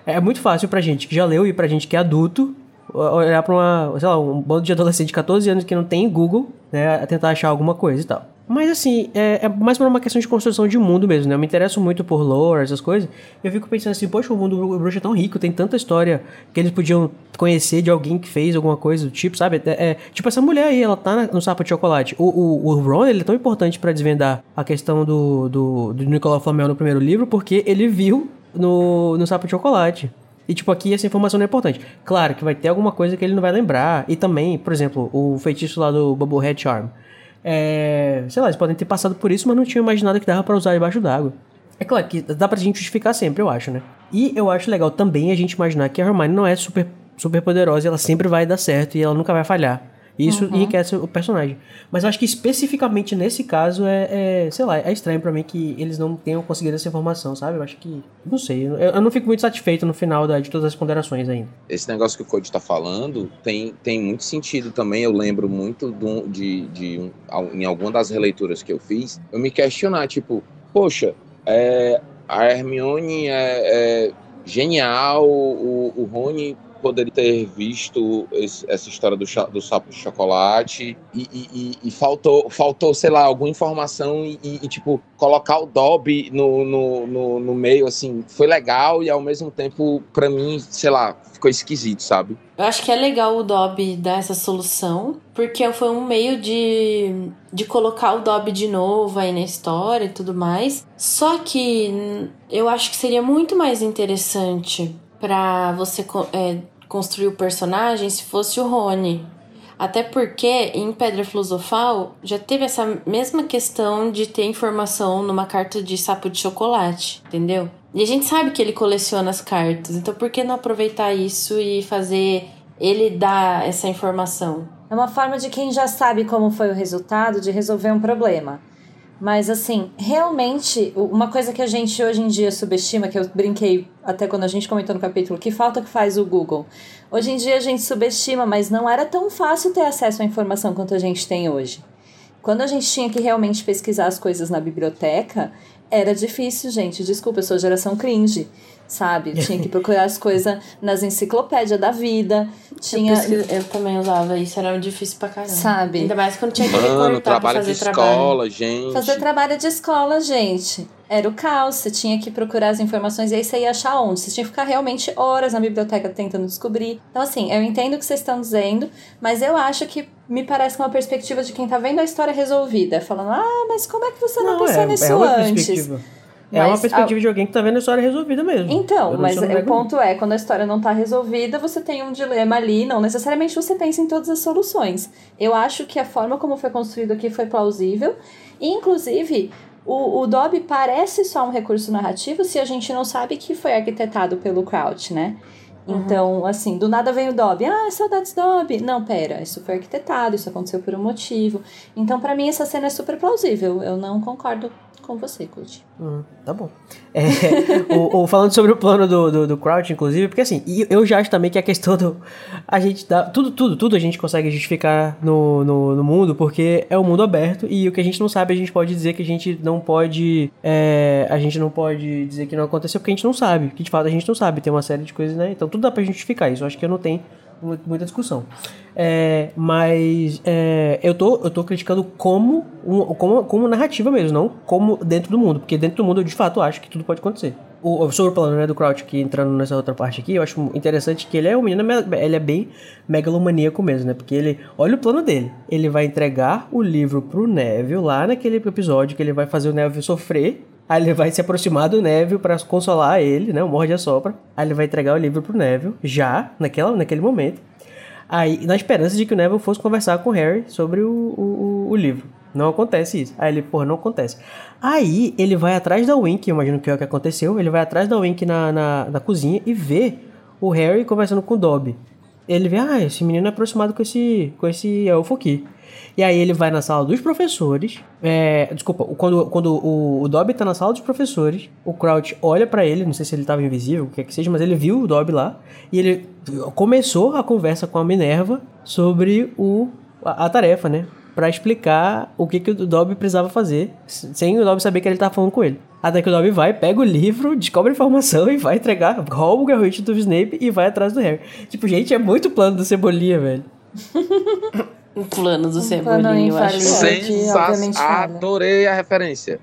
é muito fácil pra gente que já leu e pra gente que é adulto, olhar pra uma, sei lá, um bando de adolescente de 14 anos que não tem Google, né, tentar achar alguma coisa e tal. Mas assim, é, é mais por uma questão de construção de mundo mesmo, né? Eu me interesso muito por lore, essas coisas. Eu fico pensando assim, poxa, o mundo do bruxo é tão rico, tem tanta história que eles podiam conhecer de alguém que fez alguma coisa do tipo, sabe? É, é, tipo essa mulher aí, ela tá no sapo de chocolate. O, o, o Ron, ele é tão importante pra desvendar a questão do, do, do Nicolau Flamel no primeiro livro, porque ele viu no, no sapo de chocolate. E, tipo, aqui essa informação não é importante. Claro que vai ter alguma coisa que ele não vai lembrar. E também, por exemplo, o feitiço lá do Bubblehead Charm. É, sei lá, eles podem ter passado por isso, mas não tinham imaginado que dava pra usar debaixo d'água. É claro que dá pra gente justificar sempre, eu acho, né? E eu acho legal também a gente imaginar que a Hermione não é super, super poderosa e ela sempre vai dar certo e ela nunca vai falhar. Isso enriquece o personagem. Mas eu acho que especificamente nesse caso é, é, sei lá, é estranho pra mim que eles não tenham conseguido essa informação, sabe? Eu acho que. Não sei. Eu, eu não fico muito satisfeito no final da- de todas as ponderações ainda. Esse negócio que o Code está falando tem, tem muito sentido também. Eu lembro muito de, um- de, de um- em alguma das releituras que eu fiz, eu me questionar, tipo, poxa, é, a Hermione é, é, genial. O, o Rony poderia ter visto esse, essa história do, do, sapo de chocolate e, e, e, faltou, faltou, sei lá, alguma informação e, e tipo, colocar o Dobby no, no, no, no, meio, assim, foi legal e ao mesmo tempo, para mim, sei lá, ficou esquisito, sabe? Eu acho que é legal o Dobby dar essa solução, porque foi um meio de, de colocar o Dobby de novo aí na história e tudo mais. Só que eu acho que seria muito mais interessante para você é, construir o personagem se fosse o Rony. Até porque em Pedra Filosofal já teve essa mesma questão de ter informação numa carta de sapo de chocolate, entendeu? E a gente sabe que ele coleciona as cartas, então por que não aproveitar isso e fazer ele dar essa informação? É uma forma de quem já sabe como foi o resultado de resolver um problema. Mas, assim, realmente, uma coisa que a gente hoje em dia subestima, que eu brinquei até quando a gente comentou no capítulo, que falta que faz o Google. Hoje em dia a gente subestima, mas não era tão fácil ter acesso à informação quanto a gente tem hoje. Quando a gente tinha que realmente pesquisar as coisas na biblioteca, era difícil, gente. Desculpa, eu sou geração cringe sabe? Tinha que procurar as coisas nas enciclopédias da vida. Tinha... Eu, eu, também usava isso, era difícil pra caramba. Sabe? Ainda mais quando tinha que Mano, trabalho fazer de trabalho. escola, gente. Fazer trabalho de escola, gente. Era o caos, você tinha que procurar as informações e aí você ia achar onde. Você tinha que ficar realmente horas na biblioteca tentando descobrir. Então, assim, eu entendo o que vocês estão dizendo, mas eu acho que me parece uma perspectiva de quem tá vendo a história resolvida. Falando, ah, mas como é que você não, não pensou é, nisso é antes? É uma perspectiva a... de alguém que tá vendo a história resolvida mesmo. Então, mas o ponto é, quando a história não tá resolvida, você tem um dilema ali, não necessariamente você pensa em todas as soluções. Eu acho que a forma como foi construído aqui foi plausível. E, inclusive, o, o Dobby parece só um recurso narrativo se a gente não sabe que foi arquitetado pelo Crouch, né? Uhum. Então, assim, do nada vem o Dobby. Ah, saudades Dobby. Não, pera, isso foi arquitetado, isso aconteceu por um motivo. Então, para mim, essa cena é super plausível. Eu não concordo com você, Coach. Hum, tá bom. É, *laughs* o, o, falando sobre o plano do, do, do Crouch, inclusive, porque assim, eu já acho também que a questão do. A gente dá. Tudo, tudo, tudo a gente consegue justificar no, no, no, mundo, porque é um mundo aberto e o que a gente não sabe, a gente pode dizer que a gente não pode. É, a gente não pode dizer que não aconteceu porque a gente não sabe. Que de fato a gente não sabe. Tem uma série de coisas, né? Então tudo dá pra justificar isso. Eu acho que eu não tenho muita discussão. É, mas é, eu, tô, eu tô criticando como, um, como, como narrativa mesmo, não como dentro do mundo. Porque dentro do mundo eu de fato acho que tudo pode acontecer. O, sobre o plano né, do Crouch aqui, entrando nessa outra parte aqui, eu acho interessante que ele é um menino, ele é bem megalomaníaco mesmo, né? Porque ele, olha o plano dele. Ele vai entregar o livro pro Neville lá naquele episódio que ele vai fazer o Neville sofrer Aí ele vai se aproximar do Neville para consolar ele, né? O Morde a Sopra. Aí ele vai entregar o livro pro Neville, já, naquela, naquele momento. Aí, na esperança de que o Neville fosse conversar com o Harry sobre o, o, o livro. Não acontece isso. Aí ele, porra, não acontece. Aí ele vai atrás da Wink, imagino que é o que aconteceu. Ele vai atrás da Wink na, na, na cozinha e vê o Harry conversando com o Dobby. Ele vê, ah, esse menino é aproximado com esse, com esse elfo aqui. E aí ele vai na sala dos professores. É, desculpa, quando, quando o, o Dobby tá na sala dos professores, o Crouch olha para ele, não sei se ele tava invisível, o que é que seja, mas ele viu o Dobby lá. E ele começou a conversa com a Minerva sobre o, a, a tarefa, né? para explicar o que, que o Dobby precisava fazer, sem o Dobby saber que ele tava falando com ele. Até que o Dobby vai, pega o livro, descobre a informação e vai entregar, rouba o garrote do Snape e vai atrás do Harry. Tipo, gente, é muito plano do Cebolinha, velho. *laughs* O plano do um Cebolinha, eu acho. Sensacional. Adorei a referência.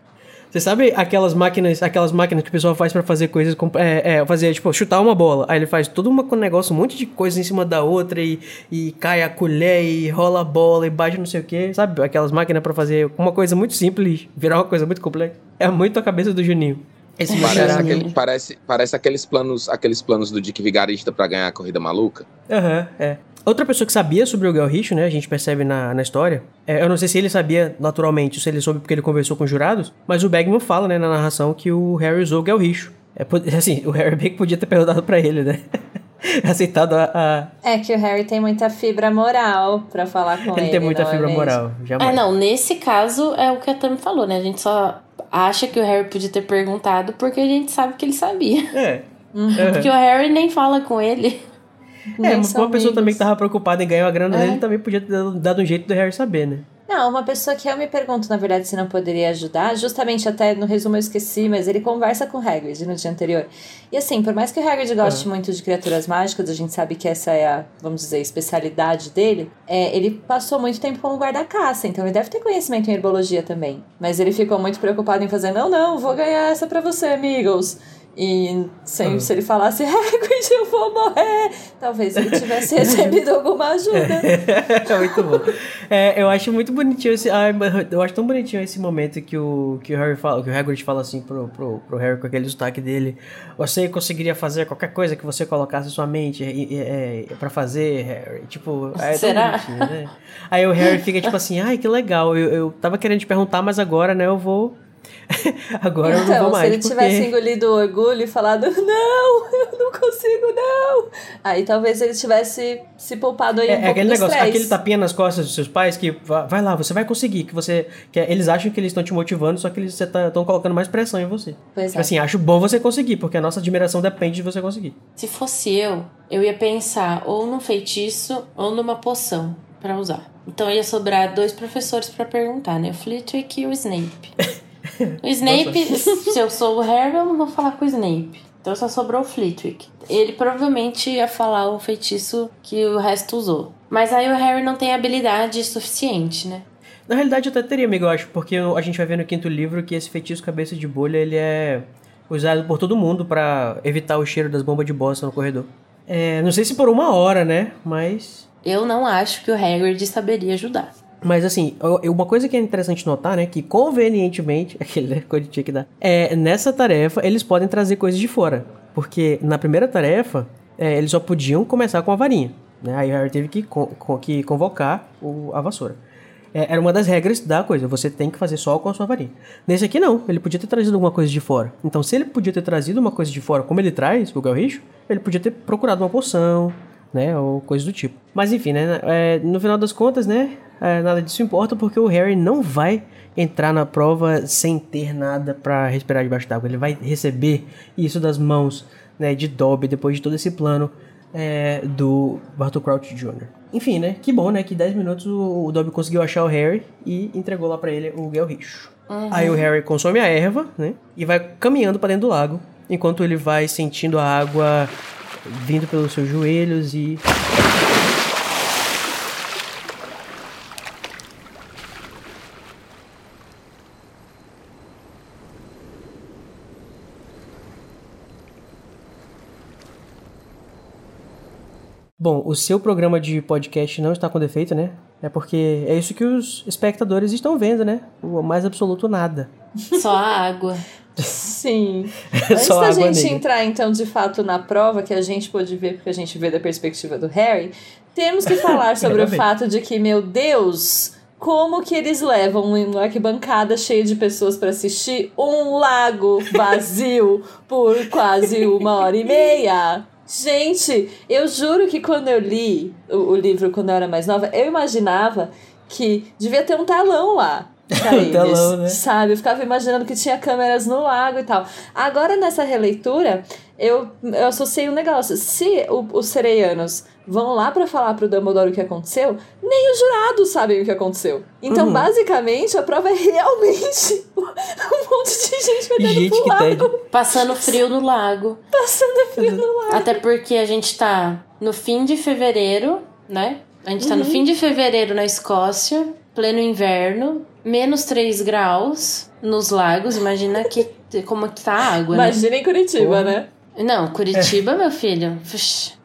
Você sabe aquelas máquinas, aquelas máquinas que o pessoal faz para fazer coisas, com, é, é, fazer, tipo, chutar uma bola. Aí ele faz todo um negócio, um monte de coisa em cima da outra e, e cai a colher e rola a bola e bate não sei o que. Sabe? Aquelas máquinas para fazer uma coisa muito simples virar uma coisa muito complexa. É muito a cabeça do Juninho. Esse parece, aquele, parece, parece aqueles planos aqueles planos do Dick Vigarista para ganhar a corrida maluca. Aham, uhum, é. Outra pessoa que sabia sobre o Gelricho, né? A gente percebe na, na história. É, eu não sei se ele sabia naturalmente, se ele soube porque ele conversou com os jurados, mas o Bagman fala, né, na narração, que o Harry usou o Gelricho. É, *laughs* assim, o Harry bem que podia ter perguntado para ele, né? *laughs* Aceitado a, a, É que o Harry tem muita fibra moral para falar com ele. *laughs* Ele tem muita é fibra é moral, jamais. É, não, nesse caso é o que a Tami falou, né? A gente só acha que o Harry podia ter perguntado porque a gente sabe que ele sabia. É. Uhum. Porque o Harry nem fala com ele. É, uma pessoa também que tava preocupada em ganhar a grana é. dele também podia ter dado um jeito do Harry saber, né? Não, uma pessoa que eu me pergunto, na verdade, se não poderia ajudar, justamente até no resumo eu esqueci, mas ele conversa com o Hagrid no dia anterior. E assim, por mais que o Hagrid goste Uhum. muito de criaturas mágicas, a gente sabe que essa é a, vamos dizer, especialidade dele, é, ele passou muito tempo como guarda-caça, então ele deve ter conhecimento em herbologia também. Mas ele ficou muito preocupado em fazer, não, não, vou ganhar essa pra você, amigos. E sempre Uhum. se ele falasse, *laughs* Hagrid, eu vou morrer, talvez ele tivesse *laughs* recebido alguma ajuda. *laughs* é muito bom. É, eu acho muito bonitinho esse. eu acho tão bonitinho esse momento que o, que o Harry fala, que o Hagrid fala assim pro, pro, pro Harry com aquele sotaque dele. Você conseguiria fazer qualquer coisa que você colocasse sua mente e, é, pra fazer, Harry. Tipo, é Será? né? Aí o Harry fica tipo assim, ai, que legal. Eu, eu tava querendo te perguntar, mas agora, né, eu vou. *laughs* agora eu não Então, vou mais. se ele porque... tivesse engolido o orgulho e falado, não, *laughs* eu não consigo, não. Aí talvez ele tivesse se poupado aí um É, é pouco aquele do negócio, estresse. aquele tapinha nas costas dos seus pais que va- vai lá, você vai conseguir, que você. Que eles acham que eles estão te motivando, só que eles estão colocando mais pressão em você. Pois Tipo é. assim, acho bom você conseguir, porque a nossa admiração depende de você conseguir. Se fosse eu, eu ia pensar ou num feitiço ou numa poção pra usar. Então ia sobrar dois professores pra perguntar, né? O Flitwick e o Snape. *laughs* O Snape, *laughs* se eu sou o Harry, eu não vou falar com o Snape. Então só sobrou o Flitwick. Ele provavelmente ia falar o feitiço que o resto usou. Mas aí o Harry não tem habilidade suficiente, né? Na realidade, eu até teria, amigo, eu acho, porque a gente vai ver no quinto livro que esse feitiço cabeça de bolha, ele é usado por todo mundo pra evitar o cheiro das bombas de bosta no corredor. É, não sei se por uma hora, né? Mas Eu não acho que o Hagrid saberia ajudar. Mas assim, uma coisa que é interessante notar, né, que convenientemente, *laughs* aquele né, coisa que dar, é nessa tarefa eles podem trazer coisas de fora, porque na primeira tarefa é, eles só podiam começar com a varinha, né? Aí Harry teve que, con- que convocar o- a vassoura. É, era uma das regras da coisa, você tem que fazer só com a sua varinha. Nesse aqui não, ele podia ter trazido alguma coisa de fora. Então, se ele podia ter trazido uma coisa de fora, como ele traz, o Galricho, ele podia ter procurado uma poção, né, ou coisa do tipo. Mas enfim, né, é, no final das contas, né, nada disso importa porque o Harry não vai entrar na prova sem ter nada pra respirar debaixo d'água. Ele vai receber isso das mãos, né, de Dobby depois de todo esse plano é, do Bartol Crouch Jr. Enfim, né, que bom, né, que em 10 minutos o, o Dobby conseguiu achar o Harry e entregou lá pra ele o Gelricho. Aí o Harry consome a erva, né, e vai caminhando pra dentro do lago, enquanto ele vai sentindo a água vindo pelos seus joelhos e Bom, o seu programa de podcast não está com defeito, né? É porque é isso que os espectadores estão vendo, né? O mais absoluto nada. Só a água. Sim. *laughs* Antes Só da gente negra. entrar, então, de fato, na prova, que a gente pôde ver, porque a gente vê da perspectiva do Harry, temos que falar *laughs* sobre o fato de que, meu Deus, como que eles levam uma arquibancada cheia de pessoas para assistir um lago vazio por quase uma hora e meia? Gente, eu juro que quando eu li o, o livro quando eu era mais nova, eu imaginava que devia ter um telão lá. Pra *laughs* eles, telão, né? sabe? Eu ficava imaginando que tinha câmeras no lago e tal. Agora, nessa releitura, eu, eu associei um negócio. Se o- os sereianos vão lá pra falar pro Dumbledore o que aconteceu, nem os jurados sabem o que aconteceu. Então, Uhum. basicamente, a prova é realmente *laughs* um monte de gente metendo Gente, pro que lago. Passando frio no lago. passando frio no lago. Até porque a gente tá no fim de fevereiro, né? A gente tá no fim de fevereiro na Escócia, pleno inverno, menos 3 graus nos lagos. Imagina que, como que tá a água, né? Imagina em Curitiba, Porra. né? Não, Curitiba, meu filho.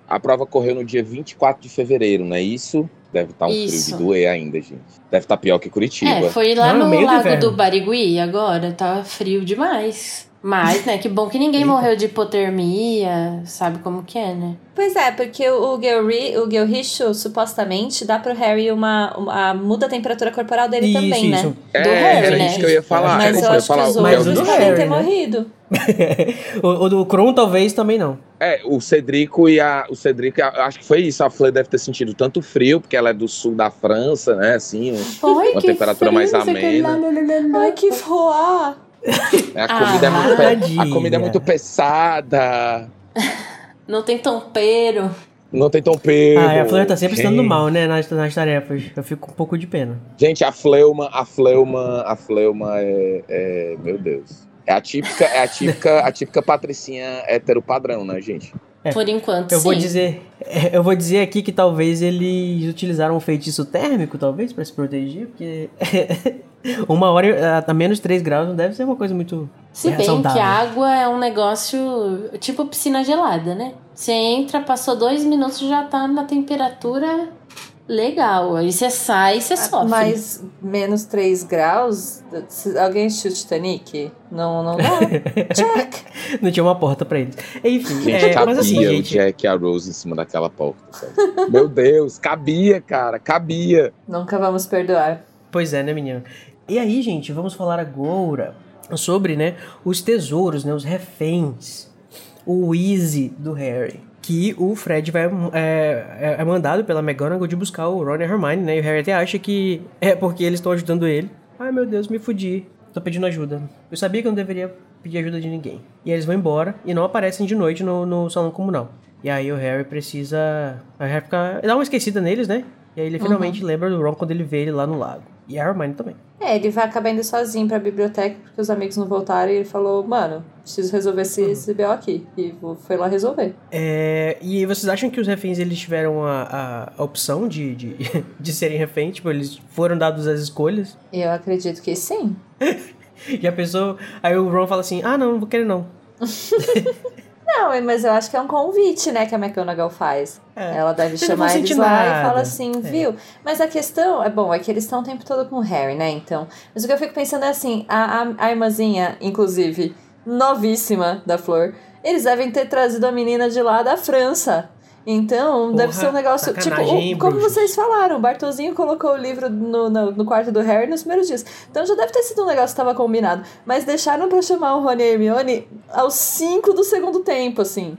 A prova correu no dia 24 de fevereiro, não é isso? Deve estar um Isso. frio de doer ainda, gente. Deve estar pior que Curitiba. É, foi lá Não, no no do lago inverno. do Barigui agora, tá frio demais. Mas, né, que bom que ninguém Eita. morreu de hipotermia, sabe como que é, né? Pois é, porque o Gelri, o Gelricho, supostamente, dá pro Harry uma, uma... muda a temperatura corporal dele Isso, também, né? isso. É, Do Harry, era né? isso que eu ia falar. Mas eu que acho que falar. os O Mas outros podem ter Harry, né? morrido. *laughs* o, o do Kron talvez também não. É, o Cedrico e a. O Cedrico, eu acho que foi isso. A Fleur deve ter sentido tanto frio, porque ela é do sul da França, né? Assim, um- Foi, Uma que temperatura frio, mais que amena. lá. Ai, que voar! A Ah, comida, é muito pe- tadinha. a comida é muito pesada. Não tem tompeiro. Não tem tompeiro. Ah, a Fleur tá sempre estando mal, né? Nas, nas tarefas. Eu fico com um pouco de pena. Gente, a fleuma, a fleuma, a fleuma é, é- meu Deus. É a típica, é a típica, a típica patricinha hétero padrão, né, gente? É. Por enquanto, Eu sim. vou dizer. Eu vou dizer aqui que talvez eles utilizaram um feitiço térmico, talvez, pra se proteger, porque. *laughs* *laughs* uma hora a menos 3 graus não deve ser uma coisa muito. Se bem saudável. que a água é um negócio tipo piscina gelada, né? Você entra, passou dois minutos já tá na temperatura legal. Aí você sai e você sofre. Mas menos 3 graus, alguém assistiu Titanic? Não, não dá. *laughs* Check. Não tinha uma porta pra eles. Enfim, Gente, é, cabia mas assim, o gente. Jack e a Rose em cima daquela porta. sabe? Meu Deus, cabia, cara, cabia. Nunca vamos perdoar. Pois é, né, menina? E aí, gente, vamos falar agora sobre, né, os tesouros, né, os reféns. O Easy do Harry. Que o Fred vai é, é- é mandado pela McGonagall de buscar o Ron e a Hermione, né? E o Harry até acha que é porque eles estão ajudando ele. Ai, meu Deus, me fudi. Tô pedindo ajuda. Eu sabia que eu não deveria pedir ajuda de ninguém. E eles vão embora e não aparecem de noite no, no salão comunal. E aí o Harry precisa... O Harry fica... dá uma esquecida neles, né? E aí ele finalmente lembra do Ron quando ele vê ele lá no lago. E a Hermione também. É, ele vai acabar indo sozinho pra biblioteca porque os amigos não voltaram e ele falou, mano, preciso resolver esse, esse BO aqui. E foi lá resolver. É, e vocês acham que os reféns eles tiveram a, a, a opção de, de, *laughs* de serem reféns? Tipo, eles foram dados as escolhas? Eu acredito que sim. *laughs* Já pensou? Aí o Ron fala assim: ah, não, não vou querer não. *laughs* Não, mas eu acho que é um convite, né, que a McGonagall faz. É. Ela deve Eles chamar eles lá e nada. fala assim, viu? Mas a questão é, bom, é que eles estão o tempo todo com o Harry, né, então. Mas o que eu fico pensando é assim, a, a, a irmãzinha, inclusive, novíssima da Flor, eles devem ter trazido a menina de lá da França. Então, deve ser um negócio. Tipo, o- como vocês falaram, o Bartolzinho colocou o livro no, no, no quarto do Harry nos primeiros dias. Então já deve ter sido um negócio que estava combinado. Mas deixaram pra chamar o Rony e a Hermione aos 5 do segundo tempo, assim.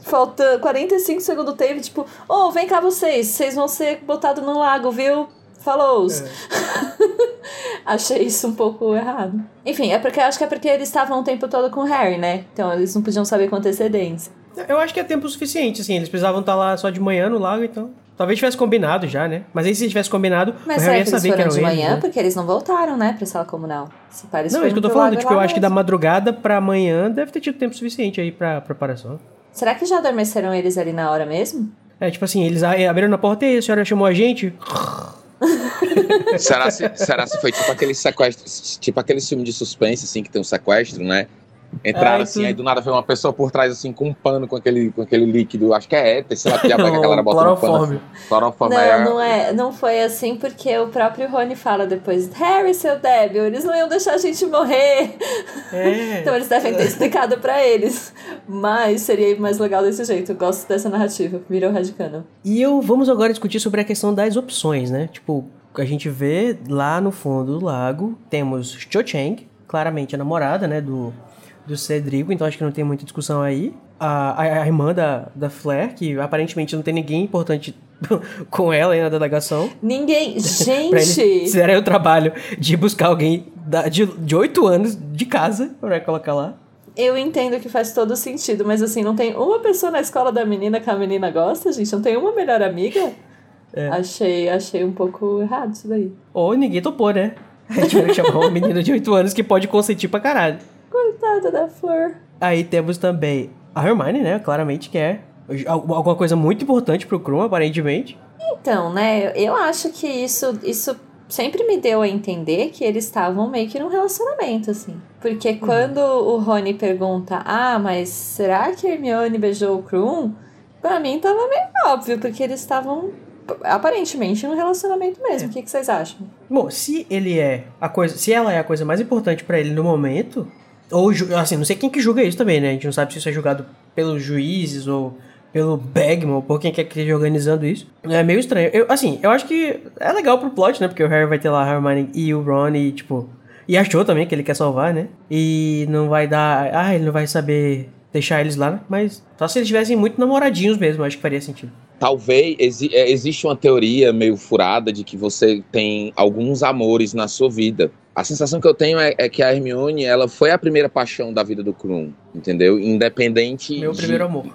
Faltando 45 do segundo tempo, tipo, ô, vem cá vocês, vocês vão ser botados no lago, viu? Falou! *laughs* Achei isso um pouco errado. Enfim, é porque acho que é porque eles estavam o tempo todo com o Harry, né? Então eles não podiam saber com antecedência. Eu acho que é tempo suficiente, assim. Eles precisavam estar lá só de manhã no lago, então. Talvez tivesse combinado já, né? Mas aí se tivesse combinado, Mas será Harry que ia eles saber que foram de eles. manhã? né? Porque eles não voltaram, né, pra sala comunal. Se parece Não, é isso que eu tô falando. Tipo, eu lago acho que da madrugada pra amanhã deve ter tido tempo suficiente aí pra preparação. mesmo. Será que já adormeceram eles ali na hora mesmo? É, tipo assim, eles a- abriram na porta e a senhora chamou a gente. Será se, será se foi tipo aquele sequestro, tipo aquele filme de suspense, assim, que tem um sequestro, né? Entraram Ai, assim, aí do nada veio uma pessoa por trás, assim, com um pano com aquele, com aquele líquido, acho que é éter, sei lá, que diabo é que a galera *laughs* bota no pano. Assim. Clorofórmio. Não, é- não é, não foi assim porque o próprio Rony fala depois, Harry, seu débil, eles não iam deixar a gente morrer. É. *laughs* Então eles devem ter explicado pra eles. Mas seria mais legal desse jeito. Eu gosto dessa narrativa. Virou radicano. E eu vamos agora discutir sobre a questão das opções, né? Tipo, a gente vê lá no fundo do lago, temos Cho Chang, claramente a namorada, né, do, do Cedrico, então acho que não tem muita discussão aí. A, a, a irmã da, da Flair, que aparentemente não tem ninguém importante *laughs* com ela aí na delegação. Ninguém. *laughs* Gente! fizerem o trabalho de buscar alguém da- de, de 8 anos de casa pra colocar lá. Eu entendo que faz todo sentido, mas assim, não tem uma pessoa na escola da menina que a menina gosta, gente? Não tem uma melhor amiga? É. Achei, achei um pouco errado isso daí. Ou ninguém topou, né? A gente vai chamar uma menina de 8 anos que pode consentir pra caralho. Coitada da flor. Aí temos também a Hermione, né? Claramente que é al- alguma coisa muito importante pro Krum, aparentemente. Então, né, eu acho que isso, isso sempre me deu a entender que eles estavam meio que num relacionamento, assim. Porque quando o Rony pergunta, ah, mas será que a Hermione beijou o Krum? Pra mim tava meio óbvio, porque eles estavam aparentemente num relacionamento mesmo. O que, que vocês acham? Bom, se ele é a coisa, se ela é a coisa mais importante pra ele no momento, ou assim, não sei quem que julga isso também, né? A gente não sabe se isso é julgado pelos juízes ou pelo Bagman, ou por quem quer que esteja organizando isso. É meio estranho. Eu, assim, eu acho que é legal pro plot, né? Porque o Harry vai ter lá a Hermione e o Ron e, tipo... E achou também que ele quer salvar, né? E não vai dar... Ah, ele não vai saber deixar eles lá, né? Mas só se eles tivessem muito namoradinhos mesmo, acho que faria sentido. Talvez exi- é, existe uma teoria meio furada de que você tem alguns amores na sua vida. A sensação que eu tenho é, é que a Hermione ela foi a primeira paixão da vida do Krum, entendeu? Independente. Meu de- primeiro amor.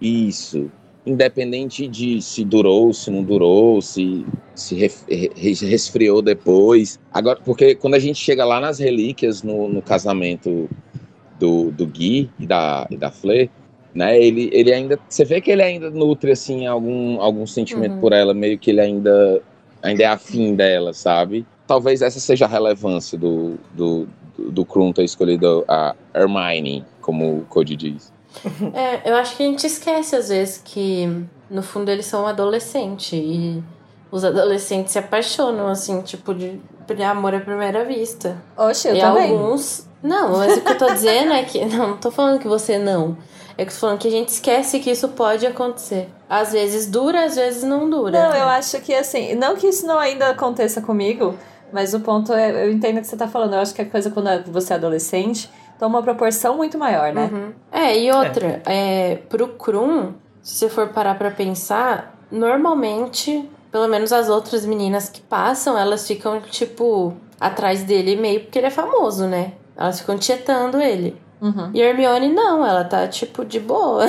Isso. independente de se durou, se não durou, se se resfriou depois. Agora, porque quando a gente chega lá nas relíquias no, no casamento do, do Gui e da, e da Fleur, né? Ele, ele ainda. Você vê que ele ainda nutre assim, algum, algum sentimento uhum. por ela, meio que ele ainda, ainda é afim dela, sabe? Talvez essa seja a relevância do, do, do, do Krum ter escolhido a Hermione, como o Cody diz. *laughs* É, eu acho que a gente esquece às vezes que no fundo eles são adolescentes e os adolescentes se apaixonam, assim, tipo, de, de amor à primeira vista. Oxe, eu e também. alguns. Não, mas o que eu tô dizendo é que. *laughs* Não, não tô falando que você não. É que falando que a gente esquece que isso pode acontecer. Às vezes dura, às vezes não dura. Não, eu acho que assim. Não que isso não ainda aconteça comigo, mas o ponto é. Eu entendo o que você tá falando. Eu acho que a coisa quando você é adolescente toma uma proporção muito maior, né? Uhum. É, e outra, é. É, pro Krum, se você for parar pra pensar, normalmente pelo menos as outras meninas que passam, elas ficam, tipo, atrás dele meio porque ele é famoso, né? Elas ficam tietando ele. Uhum. E a Hermione não, ela tá, tipo, de boa.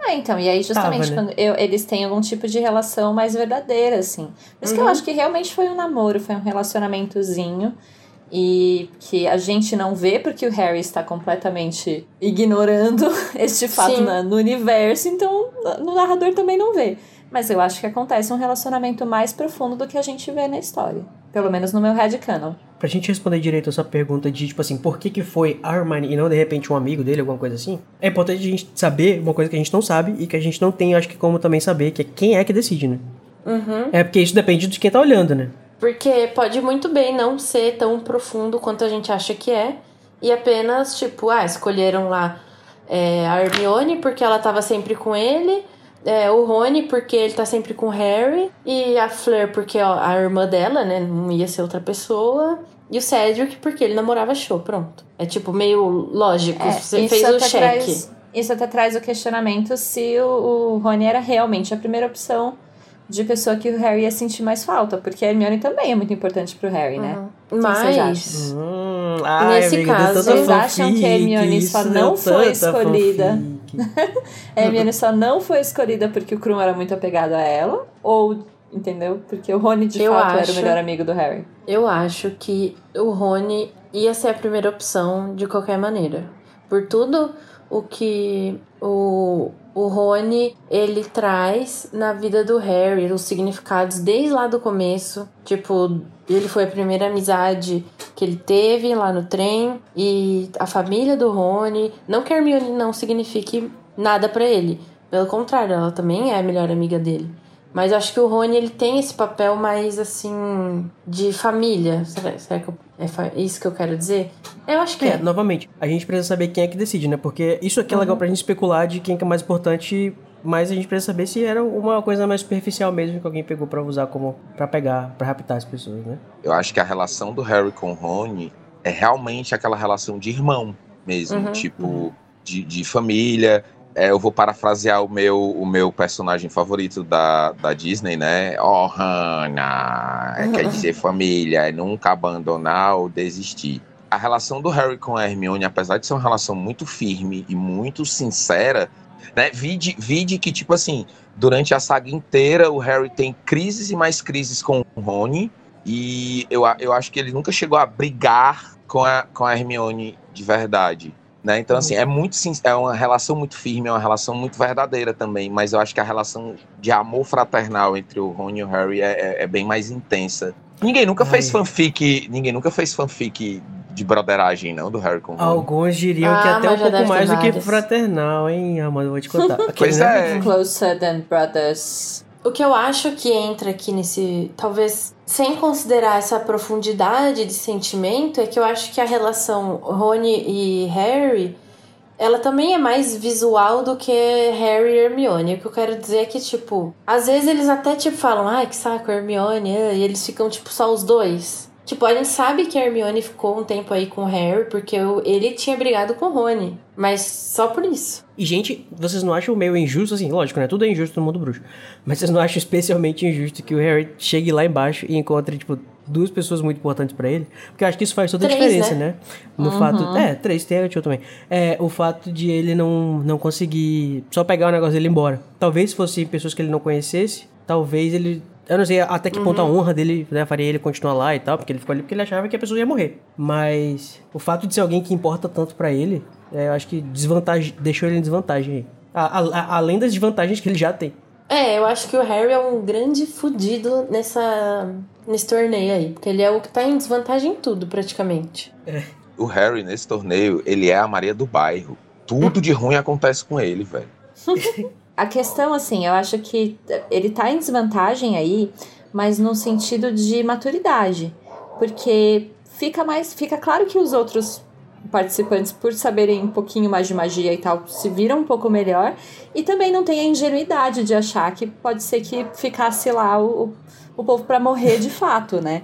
É, *laughs* então, e aí justamente Tava, né? quando eu, eles têm algum tipo de relação mais verdadeira, assim. Por isso uhum. que eu uhum. acho que realmente foi um namoro, foi um relacionamentozinho. E que a gente não vê porque o Harry está completamente ignorando *laughs* este fato na, no universo, então no narrador também não vê. Mas eu acho que acontece um relacionamento mais profundo do que a gente vê na história. Pelo menos no meu headcanon. Pra gente responder direito essa pergunta de, tipo assim, por que que foi Hermione e não, de repente, um amigo dele, alguma coisa assim, é importante a gente saber uma coisa que a gente não sabe e que a gente não tem, acho que, como também saber, que é quem é que decide, né? Uhum. É porque isso depende de quem tá olhando, né? Porque pode muito bem não ser tão profundo quanto a gente acha que é. E apenas, tipo, ah, escolheram lá é, a Hermione porque ela tava sempre com ele é, o Rony, porque ele tá sempre com o Harry. E a Fleur, porque ó, a irmã dela, né? Não ia ser outra pessoa. E o Cedric, porque ele namorava show, pronto. É tipo meio lógico. É, você fez o cheque. Traz, isso até traz o questionamento se o, o Rony era realmente a primeira opção de pessoa que o Harry ia sentir mais falta, porque a Hermione também é muito importante pro Harry, né? Uhum. Mas, hum, ai, nesse amiga, caso, vocês acham que a Hermione só não foi escolhida? *laughs* a Hermione só não foi escolhida porque o Krum era muito apegado a ela? Ou, entendeu? Porque o Rony de eu fato acho, era o melhor amigo do Harry? Eu acho que o Rony ia ser a primeira opção de qualquer maneira. Por tudo o que o, o Rony ele traz na vida do Harry, os significados desde lá do começo. Tipo, ele foi a primeira amizade que ele teve lá no trem e a família do Rony. Não que a Hermione não signifique nada para ele. Pelo contrário, ela também é a melhor amiga dele. Mas acho que o Rony ele tem esse papel mais assim de família. Será, será que é isso que eu quero dizer? Eu acho que é, é. Novamente, a gente precisa saber quem é que decide, né? Porque isso aqui é legal uhum. pra gente especular de quem que é mais importante, mas a gente precisa saber se era uma coisa mais superficial mesmo que alguém pegou para usar como para pegar, para raptar as pessoas, né? Eu acho que a relação do Harry com Rony é realmente aquela relação de irmão mesmo, uhum. tipo uhum. De, de família, é, eu vou parafrasear o meu, o meu personagem favorito da, da Disney, né? Oh, Hannah, é, quer dizer família, é nunca abandonar ou desistir. A relação do Harry com a Hermione, apesar de ser uma relação muito firme e muito sincera, né? Vide, vide que, tipo assim, durante a saga inteira, o Harry tem crises e mais crises com o Rony, e eu, eu acho que ele nunca chegou a brigar com a, com a Hermione de verdade. Né? Então, assim, é muito é uma relação muito firme, é uma relação muito verdadeira também, mas eu acho que a relação de amor fraternal entre o Ron e o Harry é, é, é bem mais intensa. Ninguém nunca Ai. fez fanfic, ninguém nunca fez fanfic de broderagem, não, do Harry com. Alguns diriam ah, que até um pouco mais do que fraternal, hein, Amanda, vou te contar. *laughs* pois é. Closer than brothers. O que eu acho que entra aqui nesse. Talvez sem considerar essa profundidade de sentimento, é que eu acho que a relação Rony e Harry. Ela também é mais visual do que Harry e Hermione. O que eu quero dizer é que, tipo, às vezes eles até, tipo, falam, ai, que saco, Hermione, e eles ficam, tipo, só os dois. Tipo, a gente sabe que a Hermione ficou um tempo aí com o Harry porque ele tinha brigado com o Rony. Mas só por isso. E, gente, vocês não acham meio injusto, assim, lógico, né? Tudo é injusto no mundo bruxo. Mas vocês não acham especialmente injusto que o Harry chegue lá embaixo e encontre, tipo, duas pessoas muito importantes pra ele, porque eu acho que isso faz toda a Três, diferença, né? né? No fato. É, três, tem a tio também. É, o fato de ele não, não conseguir só pegar o negócio dele e ir embora. Talvez se fossem pessoas que ele não conhecesse, talvez ele. Eu não sei até que ponto a honra dele né, faria ele continuar lá e tal, porque ele ficou ali porque ele achava que a pessoa ia morrer. Mas o fato de ser alguém que importa tanto pra ele, é, eu acho que desvantagem, deixou ele em desvantagem aí. A- a- a- além das desvantagens que ele já tem. É, eu acho que o Harry é um grande fudido nessa, nesse torneio aí. Porque ele é o que tá em desvantagem em tudo, praticamente. O Harry, nesse torneio, ele é a Maria do bairro. Tudo *laughs* de ruim acontece com ele, velho. *laughs* A questão, assim, eu acho que ele tá em desvantagem aí, mas no sentido de maturidade. Porque fica mais. Fica claro que os outros participantes, por saberem um pouquinho mais de magia e tal, se viram um pouco melhor. E também não tem a ingenuidade de achar que pode ser que ficasse lá o, o povo pra morrer de *laughs* fato, né?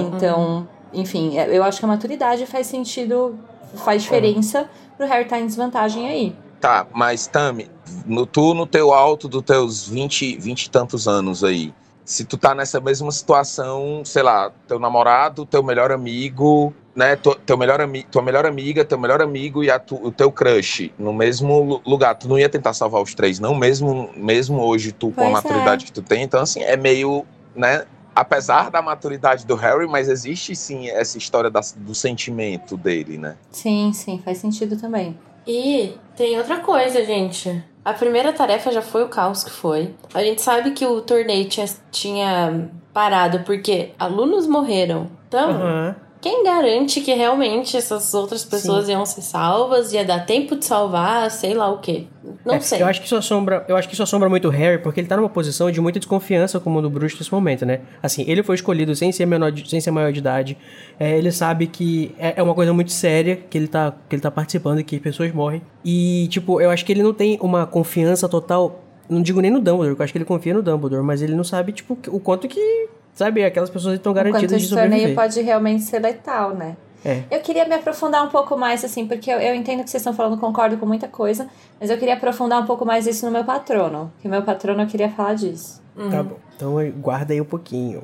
Então, enfim, eu acho que a maturidade faz sentido, faz diferença pro Harry estar em desvantagem aí. Tá, mas Tami, no, tu no teu alto dos teus 20, 20 e tantos anos aí, se tu tá nessa mesma situação, sei lá, teu namorado, teu melhor amigo, né, tu- teu melhor ami tua melhor amiga, teu melhor amigo e a tu- o teu crush no mesmo lu- lugar, tu não ia tentar salvar os três, não, mesmo, mesmo hoje tu com a Pois maturidade que tu tem, então assim, é meio, né, apesar da maturidade do Harry, mas existe sim essa história da- do sentimento dele, né? Sim, sim, faz sentido também. E tem outra coisa, gente. A primeira tarefa já foi o caos que foi. A gente sabe que o torneio tinha, tinha parado porque alunos morreram. Então, Aham. Quem garante que realmente essas outras pessoas iam ser salvas? Ia dar tempo de salvar, sei lá o quê. Não É, sei. Eu acho que isso assombra, eu acho que isso assombra muito o Harry, porque ele tá numa posição de muita desconfiança com o mundo bruxo nesse momento, né? Assim, ele foi escolhido sem ser menor, de- sem ser maior de idade. É, ele sabe que é, é uma coisa muito séria que ele tá que ele tá participando e que pessoas morrem. E tipo, eu acho que ele não tem uma confiança total, não digo nem no Dumbledore, eu acho que ele confia no Dumbledore, mas ele não sabe tipo o quanto que, sabe, aquelas pessoas estão Enquanto garantidas de esse torneio sobreviver. pode realmente ser letal, né? É. Eu queria me aprofundar um pouco mais, assim, porque eu, eu entendo que vocês estão falando, concordo com muita coisa, mas eu queria aprofundar um pouco mais isso no meu patrono, que meu patrono eu queria falar disso. Tá bom. Então guarda aí um pouquinho.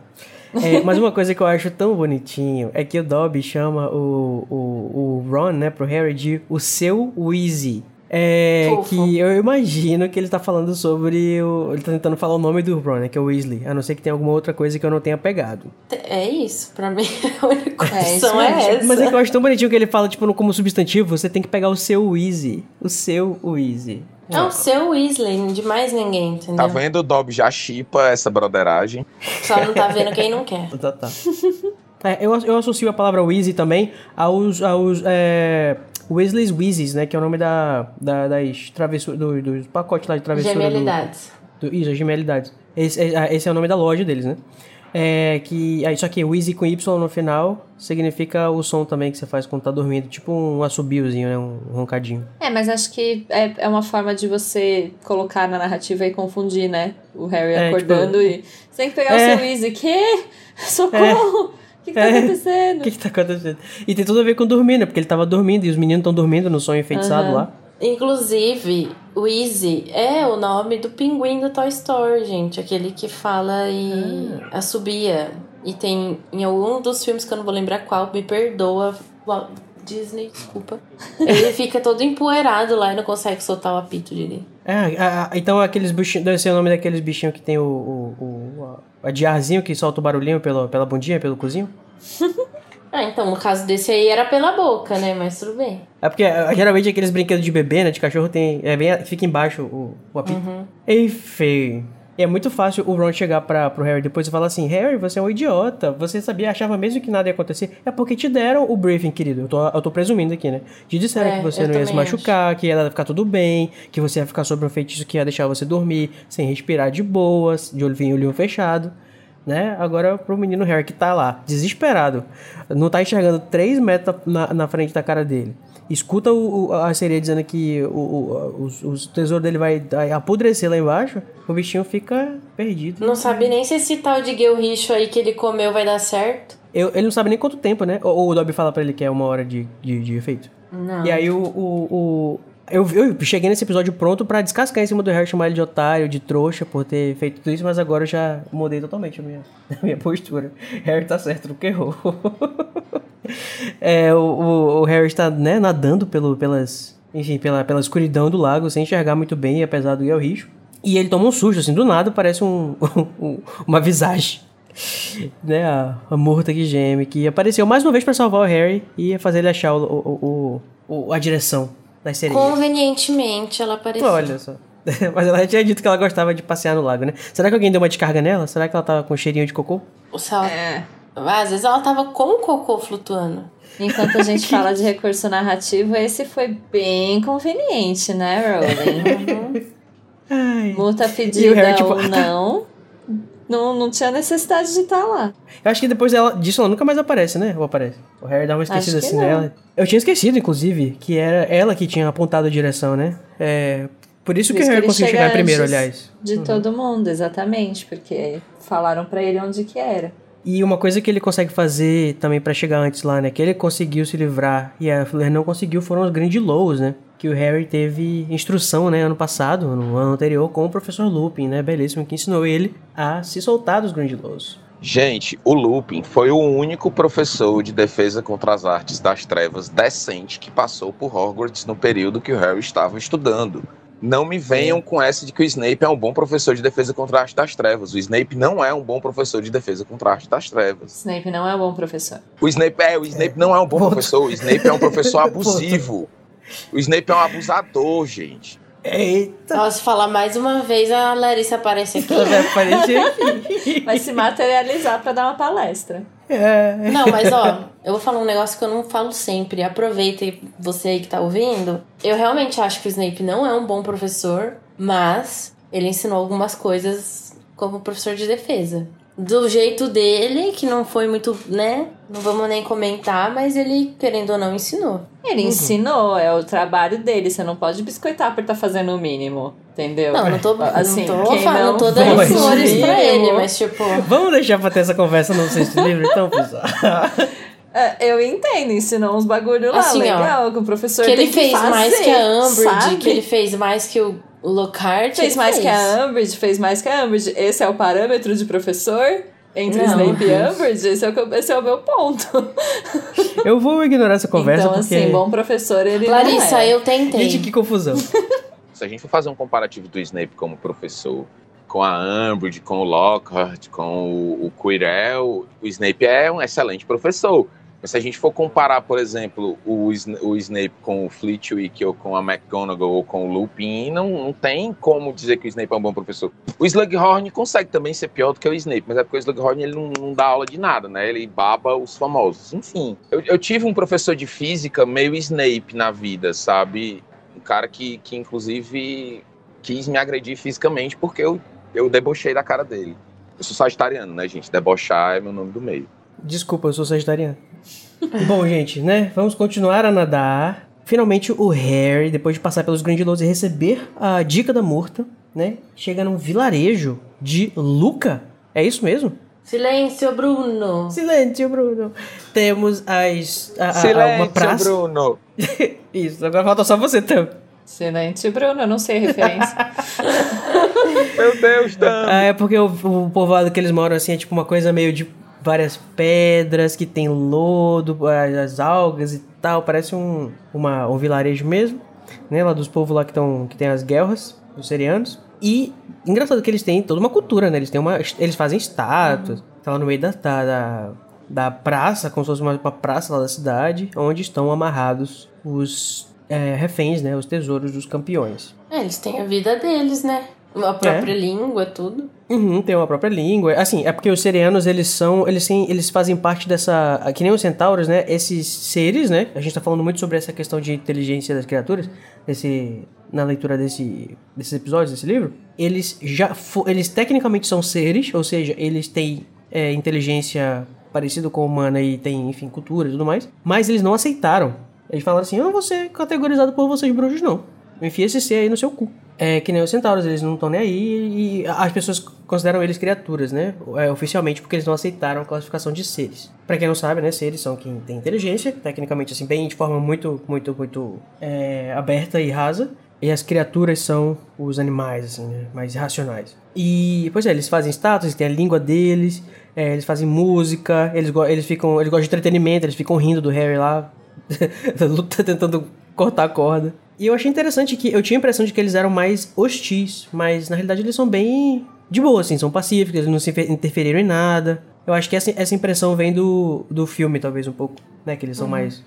É, mas uma coisa que eu acho tão bonitinho é que o Dobby chama o, o, o Ron, né, pro Harry de o seu Weasley. É Fofo. que eu imagino que ele tá falando sobre o. Ele tá tentando falar o nome do Ron, né? Que é o Weasley. A não ser que tenha alguma outra coisa que eu não tenha pegado. É isso. Pra mim, *laughs* a única É isso opção é, mesmo. essa. Mas é que eu acho tão bonitinho que ele fala, tipo, no- como substantivo, você tem que pegar o seu Weasley. O seu Weasley. É o seu Weasley, de mais ninguém, entendeu? Tá vendo? O Dobby já chipa essa broderagem. Só não tá vendo quem não quer. *laughs* Tá, tá. É, eu, eu associo a palavra Weasley também aos, aos é, Weasley's Weezys, né? Que é o nome da, da, das travessuras, do, dos pacotes lá de travessura. do- Gemelidades. Do, isso, as gemelidades. Esse, é- esse é o nome da loja deles, né? É que. Aí, só que Weasley com Y no final significa o som também que você faz quando tá dormindo. Tipo um assobiozinho, né? Um roncadinho. É, mas acho que é, é uma forma de você colocar na narrativa e confundir, né? O Harry É, acordando e. Você tem que *laughs* pegar É. o seu Weasley. Quê? Socorro! O que, que tá É. acontecendo? O que que tá acontecendo? E tem tudo a ver com dormir, né? Porque ele tava dormindo e os meninos estão dormindo no sonho enfeitiçado Aham. lá. Inclusive, o Easy é o nome do pinguim do Toy Story, gente. Aquele que fala e assobia. E tem em algum dos filmes que eu não vou lembrar qual, me perdoa, Disney, desculpa. *laughs* Ele fica todo empoeirado lá e não consegue soltar o apito dele. É, a- a- então aqueles bichinhos, deve ser o nome daqueles bichinhos que tem o, o, diarzinho que solta o barulhinho pela, pela bundinha, pelo cozinho. *laughs* Ah, então no caso desse aí era pela boca, né? Mas tudo bem. É porque é, geralmente aqueles brinquedos de bebê, né, de cachorro tem, é bem, fica embaixo o, o apito. Enfim, é muito fácil o Ron chegar pra, pro Harry depois e falar assim, Harry, você é um idiota, você sabia, achava mesmo que nada ia acontecer, é porque te deram o briefing, querido, eu tô, eu tô presumindo aqui, né, te disseram É, que você não ia se machucar, que ia ficar tudo bem, que você ia ficar sobre um feitiço que ia deixar você dormir, sem respirar de boas, de olhinho, olhinho fechado, né? Agora pro menino Harry que tá lá, desesperado, não tá enxergando 3 metros na, na frente da cara dele. Escuta o, o- a sereia dizendo que o, o, tesouros dele vai apodrecer lá embaixo, o bichinho fica perdido. Não sabe nem se esse tal de guelricho aí que ele comeu vai dar certo. Eu- ele não sabe nem quanto tempo, né? Ou, ou o Dobby fala pra ele que é uma hora de, de, de efeito. Não. E aí o, o, Eu, eu cheguei nesse episódio pronto pra descascar em cima do Harry, chamar ele de otário, de trouxa, por ter feito tudo isso, mas agora eu já mudei totalmente a minha, *laughs* a minha postura. Harry tá certo no que errou. *laughs* é, o, o, o Harry está né, nadando pelo, pelas, enfim, pela, pela escuridão do lago, sem enxergar muito bem, apesar do El Richo. E ele toma um susto, assim, do nada parece *laughs* um, um uma visagem. Né, a, a morta que geme, que apareceu mais uma vez para salvar o Harry e fazer ele achar o, o, o, a direção das sereias. Convenientemente ela apareceu. Olha só. *laughs* Mas ela já tinha dito que ela gostava de passear no lago, né? Será que alguém deu uma descarga nela? Será que ela tava com cheirinho de cocô? O sal... É. Às vezes ela tava com o cocô flutuando. Enquanto a gente *laughs* fala de recurso narrativo, esse foi bem conveniente, né, Rowling? *laughs* Uhum. Multa pedida Harry, tipo, ou não, não, não tinha necessidade de estar tá lá. Eu acho que depois dela, disso ela nunca mais aparece, né? Ou aparece? O Harry dá uma esquecida assim não. nela. Eu tinha esquecido, inclusive, que era ela que tinha apontado a direção, né? É, por isso, por que o Harry conseguiu chegar primeiro, aliás. De uhum. todo mundo, exatamente, porque falaram para ele onde que era. E uma coisa que ele consegue fazer também para chegar antes lá, né? Que ele conseguiu se livrar e a Fleur não conseguiu foram os grandes lows, né? Que o Harry teve instrução, né? Ano passado, no ano anterior, com o professor Lupin, né? Belíssimo, que ensinou ele a se soltar dos grandes lows. Gente, o Lupin foi o único professor de defesa contra as artes das trevas decente que passou por Hogwarts no período que o Harry estava estudando. Não me venham com essa de que o Snape é um bom professor de defesa contra a arte das trevas. O Snape não é um bom professor de defesa contra a arte das trevas. Snape não é um bom professor. O Snape é, o Snape não é um bom professor. O Snape é um professor *laughs* abusivo. O Snape é um abusador, gente. Eita! Nossa, falar mais uma vez, a Larissa aparece aqui. Ela vai aparecer aqui. *laughs* Vai se materializar para dar uma palestra. É. Não, mas ó, eu vou falar um negócio que eu não falo sempre. Aproveita você aí que tá ouvindo. Eu realmente acho que o Snape não é um bom professor, mas ele ensinou algumas coisas como professor de defesa do jeito dele, que não foi muito, né? Não vamos nem comentar, mas ele, querendo ou não, ensinou. Ele uhum. ensinou, é o trabalho dele. Você não pode biscoitar por estar tá fazendo o mínimo. Entendeu? Não, não tô, assim, não tô falando, não, tô dando flores pra ele, mas tipo. Vamos deixar pra ter essa conversa no sexto livro, então, pessoal. *laughs* É, eu entendo, ensinou uns bagulho lá, assim, legal, ó, que o professor que ele que fez fazer, mais que a Umbridge, que ele fez mais que o o Lockhart fez mais fez. que a Umbridge, fez mais que a Umbridge. Esse é o parâmetro de professor? Entre não, Snape e Umbridge? Esse é, o, esse é o meu ponto. *laughs* Eu vou ignorar essa conversa então, porque... assim, bom professor ele Larissa, é. eu tentei. Gente, que confusão. *laughs* Se a gente for fazer um comparativo do Snape como professor com a Umbridge, com o Lockhart, com o, o Quirrell, o Snape é um excelente professor. Mas se a gente for comparar, por exemplo, o, o Snape com o Flitwick ou com a McGonagall ou com o Lupin, não, não tem como dizer que o Snape é um bom professor. O Slughorn consegue também ser pior do que o Snape, mas é porque o Slughorn ele não, não dá aula de nada, né? Ele baba os famosos. Enfim, eu, eu tive um professor de física meio Snape na vida, sabe? Um cara que, que inclusive quis me agredir fisicamente porque eu, eu debochei da cara dele. Eu sou sagitariano, né, gente? Debochar é meu nome do meio. Desculpa, eu sou sagitariano. *laughs* Bom, gente, né? Vamos continuar a nadar. Finalmente o Harry, depois de passar pelos Grandilos e receber a dica da Murta, né? Chega num vilarejo de Luca. É isso mesmo? Silêncio, Bruno. Silêncio, Bruno. Temos as a, a, Silêncio, uma praça. Bruno. *laughs* isso, agora falta só você, Tam. Silêncio, Bruno, eu não sei a referência. *laughs* Meu Deus, Tam. Ah, é porque o, o povoado que eles moram assim é tipo uma coisa meio de várias pedras que tem lodo, as algas e tal. Parece um, uma, um vilarejo mesmo, né? Lá dos povos lá que, tão, que tem as guerras, os serianos. E engraçado que eles têm toda uma cultura, né? Eles, têm uma, eles fazem estátuas. Tá lá no meio da, da, da praça, como se fosse uma, uma praça lá da cidade, onde estão amarrados os é, reféns, né? Os tesouros dos campeões. É, eles têm a vida deles, né? A própria é. língua, tudo. Uhum, tem uma própria língua. Assim, é porque os serianos, eles são. Eles, têm, eles fazem parte dessa. Que nem os centauros, né? Esses seres, né? A gente tá falando muito sobre essa questão de inteligência das criaturas. Esse, na leitura desse, desses episódios, desse livro. Eles já. Eles tecnicamente são seres, ou seja, eles têm é, inteligência parecida com a humana e têm, enfim, cultura e tudo mais. Mas eles não aceitaram. Eles falaram assim: eu não vou ser categorizado por vocês bruxos, não. Enfia esse ser aí no seu cu. É que nem os centauros, eles não estão nem aí e as pessoas consideram eles criaturas, né? É, oficialmente, porque eles não aceitaram a classificação de seres. Pra quem não sabe, né? Seres são quem tem inteligência, tecnicamente, assim, bem de forma muito, muito, muito é, aberta e rasa. E as criaturas são os animais, assim, né? Mais irracionais. E, pois é, eles fazem status, têm a língua deles, é, eles fazem música, eles, eles ficam. Eles gostam de entretenimento, eles ficam rindo do Harry lá, *laughs* luta tentando cortar a corda. E eu achei interessante que eu tinha a impressão de que eles eram mais hostis, mas na realidade eles são bem de boa, assim, são pacíficos, eles não se inter- interferiram em nada. Eu acho que essa, essa impressão vem do, do filme, talvez, um pouco, né? Que eles são mais,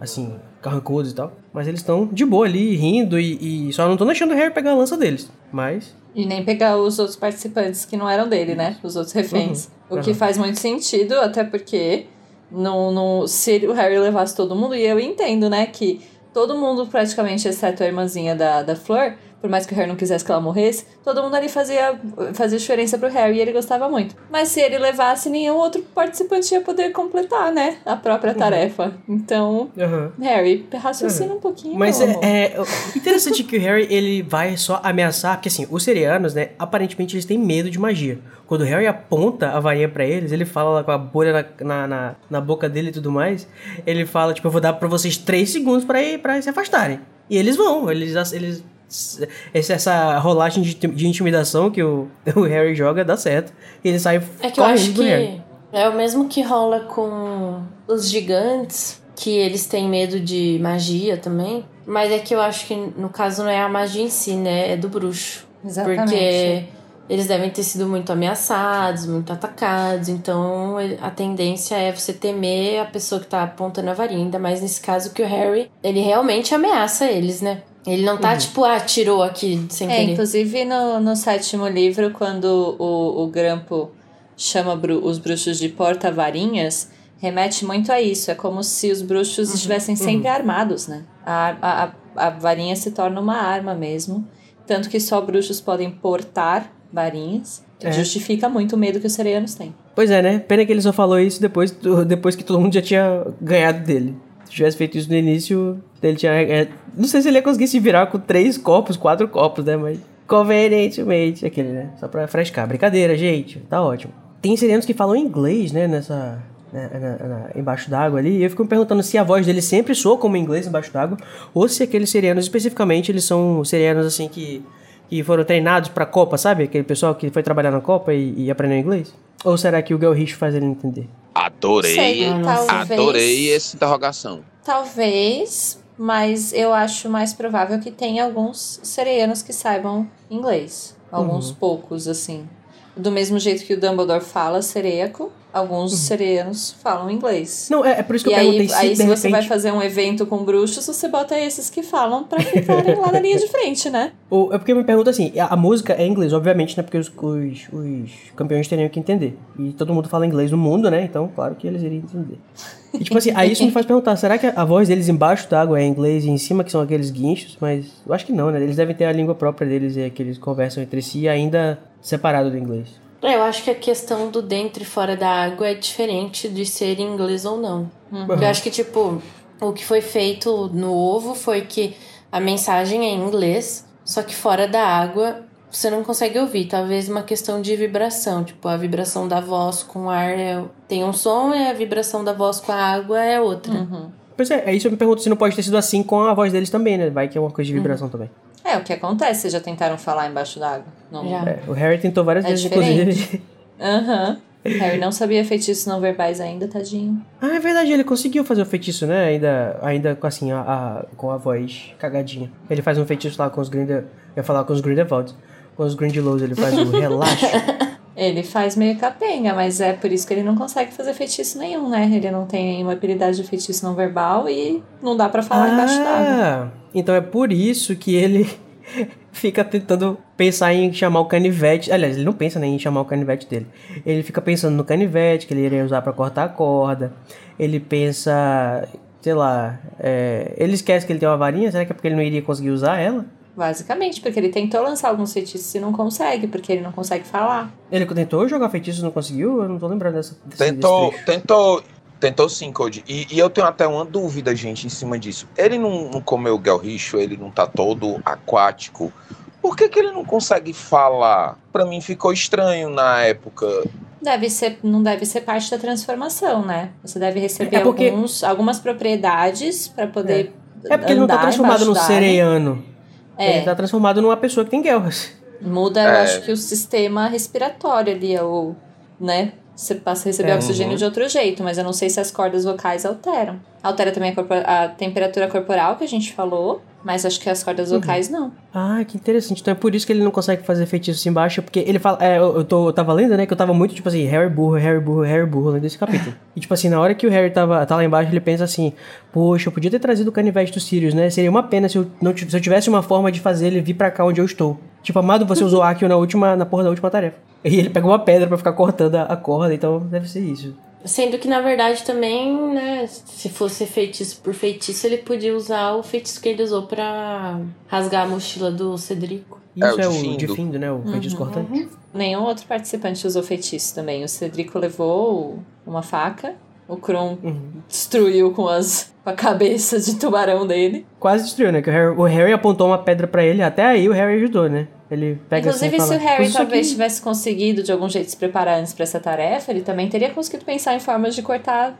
assim, carrancudos e tal. Mas eles estão de boa ali, rindo e, e só não estão deixando o Harry pegar a lança deles. Mas, E nem pegar os outros participantes que não eram dele, né? Os outros reféns. Uhum. O que Uhum. faz muito sentido, até porque no, no, se o Harry levasse todo mundo, e eu entendo, né, que todo mundo, praticamente, exceto a irmãzinha da, da Flor, por mais que o Harry não quisesse que ela morresse, todo mundo ali fazia, fazia diferença pro Harry e ele gostava muito. Mas se ele levasse, nenhum outro participante ia poder completar, né, a própria Uhum. tarefa. Então, aham. Harry, raciocina um pouquinho, Mas é, é interessante que o Harry ele vai só ameaçar, porque assim, os serianos, né, aparentemente eles têm medo de magia. Quando o Harry aponta a varinha pra eles, ele fala lá com a bolha na, na, na, boca dele e tudo mais, ele fala, tipo, eu vou dar pra vocês três segundos pra se afastarem. E eles vão, eles... eles essa rolagem de, de intimidação que o, *laughs* o Harry joga dá certo. E ele sai É que eu correndo acho do Harry. que é o mesmo que rola com os gigantes, que eles têm medo de magia também. Mas é que eu acho que no caso não é a magia em si, né? É do bruxo. Exatamente. Porque eles devem ter sido muito ameaçados, muito atacados. Então a tendência é você temer a pessoa que tá apontando a varinha. Ainda mais nesse caso que o Harry, ele realmente ameaça eles, né? Ele não tá tipo, ah, tirou aqui sem É, querer. inclusive no, no sétimo livro, quando o, o Grampo chama bru- os bruxos de porta-varinhas, remete muito a isso. É como se os bruxos estivessem sempre armados, né? A, a, a- a varinha se torna uma arma mesmo. Tanto que só bruxos podem portar varinhas. É. Justifica muito o medo que os sereanos têm. Pois é, né? Pena que ele só falou isso depois, do- depois que todo mundo já tinha ganhado dele. Se tivesse feito isso no início, ele tinha. é, não sei se ele ia conseguir se virar com três copos, quatro copos, né? Mas. Convenientemente, aquele, né? Só pra frescar. Brincadeira, gente. Tá ótimo. Tem sirianos que falam inglês, né? Nessa. né, na- na- embaixo d'água ali. E eu fico me perguntando se a voz dele sempre soa como inglês embaixo d'água. Ou se aqueles sirianos, especificamente, eles são sirianos assim que. Que foram treinados pra Copa, sabe? Aquele pessoal que foi trabalhar na Copa e, e aprendeu inglês? Ou será que o Gelrich faz ele entender? Adorei. Sei, talvez. Adorei essa interrogação. Talvez, mas eu acho mais provável que tenha alguns sereianos que saibam inglês. Alguns poucos, assim. Do mesmo jeito que o Dumbledore fala sereiaco, alguns sereianos falam inglês. Não, é, é por isso que E eu perguntei aí, se aí se você vai repente... fazer um evento com bruxos, você bota esses que falam pra ficarem lá na linha de frente, né? *laughs* Ou, é porque me pergunto assim, a, a música é inglês, obviamente, né? Porque os, os, os campeões teriam que entender. E todo mundo fala inglês no mundo, né? Então, claro que eles iriam entender. E tipo assim, aí isso me faz perguntar, será que a voz deles embaixo d'água é em inglês e em cima que são aqueles guinchos? Mas eu acho que não, né? Eles devem ter a língua própria deles e que eles conversam entre si ainda separado do inglês. É, Eu acho que a questão do dentro e fora da água é diferente de ser em inglês ou não. Porque Eu acho que, tipo, o que foi feito no ovo foi que a mensagem é em inglês, só que fora da água você não consegue ouvir. Talvez uma questão de vibração. Tipo, a vibração da voz com o ar é... tem um som e a vibração da voz com a água é outra. Pois é, é isso eu me pergunto se não pode ter sido assim com a voz deles também, né? Vai que é uma coisa de vibração também. É, o que acontece? Vocês já tentaram falar embaixo d'água? Não. Já. É, o Harry tentou várias É vezes, diferente. inclusive. Aham. Harry não sabia feitiços não verbais ainda, tadinho. Ah, é verdade, ele conseguiu fazer o feitiço, né? Ainda, ainda com assim, a, a- com a voz cagadinha. Ele faz um feitiço lá com os Grinder... Eu ia falar com os Grindelwalds. Com os Grindelows, ele faz o *laughs* relaxo. Ele faz meio capenga, mas é por isso que ele não consegue fazer feitiço nenhum, né? Ele não tem nenhuma habilidade de feitiço não verbal e não dá pra falar embaixo d'água. ah, então é por isso que ele *laughs* fica tentando pensar em chamar o canivete. Aliás, ele não pensa nem em chamar o canivete dele. Ele fica pensando no canivete que ele iria usar pra cortar a corda. Ele pensa, sei lá, é, ele esquece que ele tem uma varinha. Será que é porque ele não iria conseguir usar ela? Basicamente, porque ele tentou lançar alguns feitiços e não consegue, porque ele não consegue falar. Ele tentou jogar feitiço e não conseguiu? Eu não tô lembrando dessa. desse- Tentou, desse tentou, Tentou sim, Cody. E, e eu tenho até uma dúvida, gente, em cima disso. Ele não, não comeu o Gelricho, ele não tá todo aquático. Por que, que ele não consegue falar? Pra mim ficou estranho na época. Deve ser, não deve ser parte da transformação, né? Você deve receber É porque- alguns, algumas propriedades pra poder. É porque ele não tá andar transformado d'água. sereiano. É. Ele tá transformado numa pessoa que tem guerras. Muda, eu É. acho que o sistema respiratório ali, ou, né? Você passa a receber É, oxigênio uhum. de outro jeito, mas eu não sei se as cordas vocais alteram. Altera também a, a temperatura corporal que a gente falou, mas acho que as cordas Uhum. vocais não. Ah, que interessante. Então é por isso que ele não consegue fazer feitiço embaixo, porque ele fala. É, eu, eu, tô, eu tava lendo, né? Que eu tava muito, tipo assim, Harry burro, Harry burro, Harry burro, lendo esse capítulo. *laughs* e tipo assim, na hora que o Harry tava, tá lá embaixo, ele pensa assim: Poxa, eu podia ter trazido o canivete do Sirius, né? Seria uma pena se eu, não, se eu tivesse uma forma de fazer ele vir pra cá onde eu estou. Tipo, amado, você usou *laughs* Akio na última, na porra da última tarefa. E ele pegou uma pedra pra ficar cortando a, a corda, então deve ser isso. Sendo que, na verdade, também, né, se fosse feitiço por feitiço, ele podia usar o feitiço que ele usou pra rasgar a mochila do Cedrico. Isso É, é, o. Difindo, né? O feitiço cortante. Nenhum outro participante usou feitiço também. O Cedrico levou uma faca, o Kron Uhum. destruiu com, as, com a cabeça de tubarão dele. Quase destruiu, né? Que o Harry, o Harry apontou uma pedra pra ele, até aí o Harry ajudou, né? Ele pega Inclusive, assim e se fala, o Harry "Usa isso talvez aqui." tivesse conseguido de algum jeito se preparar antes pra essa tarefa, ele também teria conseguido pensar em formas de cortar,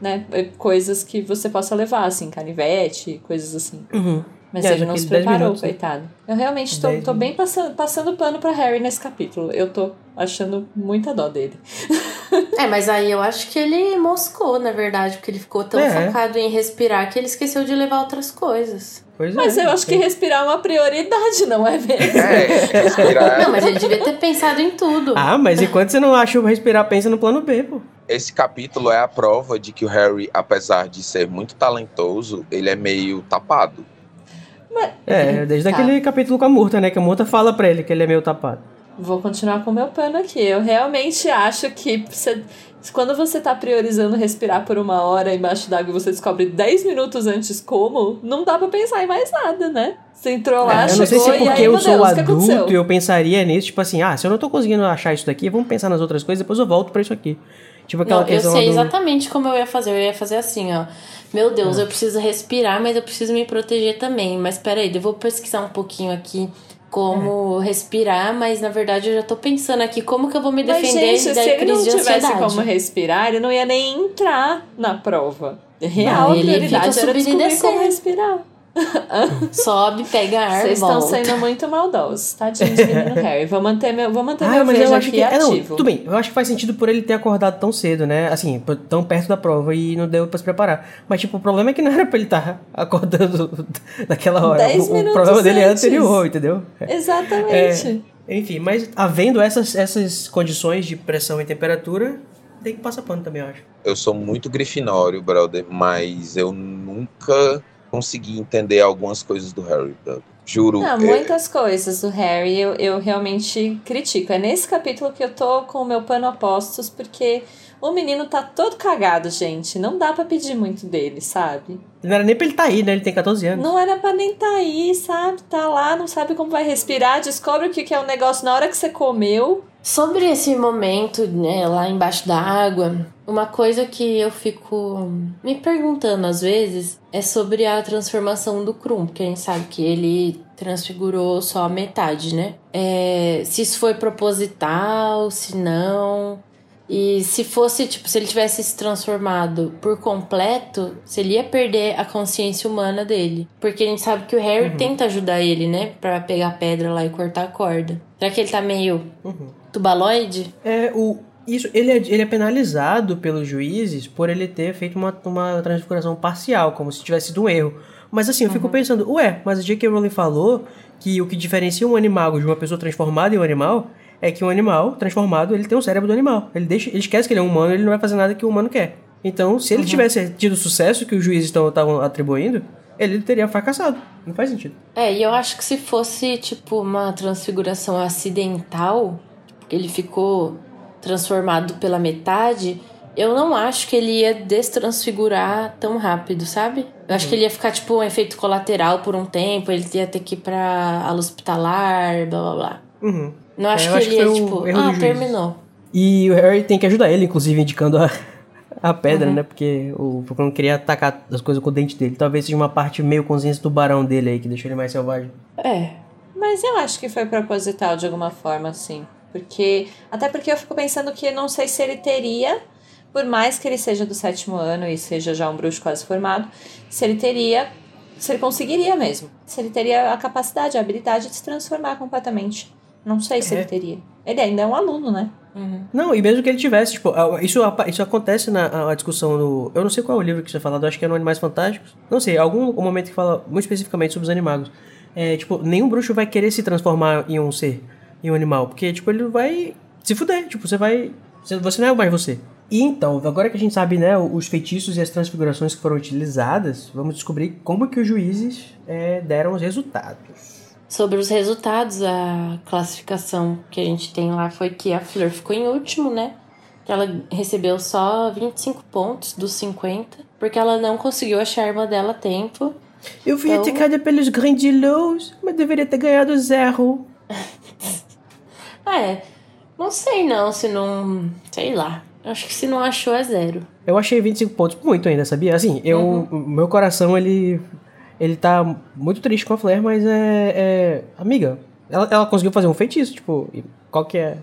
né, eh, coisas que você possa levar, assim, canivete, coisas assim. Uhum. Mas É, ele não se 10 preparou, minutos, né? coitado. Eu realmente tô, 10 tô bem passando, passando pano pra Harry nesse capítulo. Eu tô achando muita dó dele. *laughs* É, mas aí eu acho que ele moscou, na verdade, porque ele ficou tão É. focado em respirar que ele esqueceu de levar outras coisas. Pois Mas é, eu acho que tem- respirar é uma prioridade, não é mesmo? É, respirar. Não, mas ele devia ter pensado em tudo. Ah, mas enquanto você não acha o respirar, pensa no plano B, pô. Esse capítulo é a prova de que o Harry, apesar de ser muito talentoso, ele é meio tapado. É, desde Tá. aquele capítulo com a Murta, né? Que a Murta fala pra ele que ele é meio tapado. Vou continuar com o meu pano aqui. Eu realmente acho que você- quando você tá priorizando respirar por uma hora embaixo d'água e você descobre 10 minutos antes como, não dá pra pensar em mais nada, né? Você entrou lá, É, eu não sei chegou se é e porque aí, eu sou Deus, o que adulto aconteceu? e eu pensaria nisso, tipo assim, ah, se eu não tô conseguindo achar isso daqui, vamos pensar nas outras coisas, depois eu volto pra isso aqui. Tipo aquela Não, eu questão sei do... exatamente como eu ia fazer. Eu ia fazer assim, ó. Meu Deus, eu preciso respirar, mas eu preciso me proteger também. Mas peraí, eu vou pesquisar um pouquinho aqui como respirar, mas na verdade eu já tô pensando aqui como que eu vou me Mas, defender gente, da se ele não tivesse como respirar, ele não ia nem entrar na prova. Real Não, ele prioridade era descobrir como respirar. *laughs* Sobe, pega ar, Vocês estão sendo muito maldosos, tadinho de menino *laughs* Harry. Vou manter meu, vou manter Ah, meu mas eu acho aqui que. É, não, ativo. tudo bem. Eu acho que faz sentido por ele ter acordado tão cedo, né? Assim, tão perto da prova e não deu pra se preparar. Mas, tipo, o problema é que não era pra ele estar acordando *laughs* naquela hora. Dez o, o problema dele é antes. anterior, entendeu? Exatamente. Enfim, mas havendo essas, essas condições de pressão e temperatura, tem que passar pano também, eu acho. Eu sou muito grifinório, brother, mas eu nunca consegui entender algumas coisas do Harry. Juro. Não, é- muitas coisas do Harry eu, eu realmente critico. É nesse capítulo que eu tô com o meu pano a postos, porque o menino tá todo cagado, gente. Não dá pra pedir muito dele, sabe? Não era nem pra ele estar aí, né? Ele tem 14 anos. Não era pra nem tá aí, sabe? Tá lá, não sabe como vai respirar, descobre o que que é o negócio na hora que você comeu. Sobre esse momento, né, lá embaixo da água, uma coisa que eu fico me perguntando às vezes é sobre a transformação do Krum, porque a gente sabe que ele transfigurou só a metade, né? É, se isso foi proposital, se não. E se fosse, tipo, se ele tivesse se transformado por completo, se ele ia perder a consciência humana dele. Porque a gente sabe que o Harry tenta ajudar ele, né? Pra pegar a pedra lá e cortar a corda. Será que ele tá meio Uhum. tubaloide? É, o, isso, ele, é, ele é penalizado pelos juízes por ele ter feito uma, uma transfiguração parcial, como se tivesse sido um erro. Mas assim, eu fico pensando, ué, mas o J.K. Rowling falou que o que diferencia um animago de uma pessoa transformada em um animal é que um animal transformado, ele tem o cérebro do animal. Ele, deixa, ele esquece que ele é um humano, ele não vai fazer nada que o humano quer. Então, se ele tivesse tido o sucesso que os juízes estavam atribuindo, ele teria fracassado. Não faz sentido. É, e eu acho que se fosse, tipo, uma transfiguração acidental, ele ficou transformado pela metade, eu não acho que ele ia destransfigurar tão rápido, sabe? Eu acho que ele ia ficar, tipo, um efeito colateral por um tempo, ele ia ter que ir pra ala hospitalar, blá blá blá. Uhum. Não acho eu que acho ele que ia, foi o tipo, ah, terminou. E o Harry tem que ajudar ele, inclusive indicando a, *laughs* a pedra, né? Porque o Procon queria atacar as coisas com o dente dele. Talvez seja uma parte meio consciência do barão dele aí, que deixou ele mais selvagem. É. Mas eu acho que foi proposital de alguma forma, sim. Porque. Até porque eu fico pensando que não sei se ele teria, por mais que ele seja do sétimo ano e seja já um bruxo quase formado, se ele teria. Se ele conseguiria mesmo. Se ele teria a capacidade, a habilidade de se transformar completamente. Não sei se É. ele teria. Ele ainda é um aluno, né? Não, e mesmo que ele tivesse, tipo, isso, isso acontece na a discussão do. Eu não sei qual é o livro que você falando, acho que é no Animais Fantásticos. Não sei, algum momento que fala muito especificamente sobre os animagos. É, tipo, nenhum bruxo vai querer se transformar em um ser, em um animal, porque, tipo, ele vai se fuder, tipo, você vai. você- não é mais você. E então, agora que a gente sabe, né, os feitiços e as transfigurações que foram utilizadas, vamos descobrir como que os juízes é, deram os resultados. Sobre os resultados, a classificação que a gente tem lá foi que a Flor ficou em último, né? Que ela recebeu só 25 pontos dos 50, porque ela não conseguiu achar a arma dela a tempo. Eu fui Então- atacada pelos grandilos, mas deveria ter ganhado zero. *laughs* É. Não sei não, se não. Sei lá. Acho que se não achou é zero. Eu achei 25 pontos muito ainda, sabia? Assim, eu, meu coração, ele ele tá muito triste com a Flair, mas é, é- amiga, ela, ela conseguiu fazer um feitiço, tipo, e qual que é?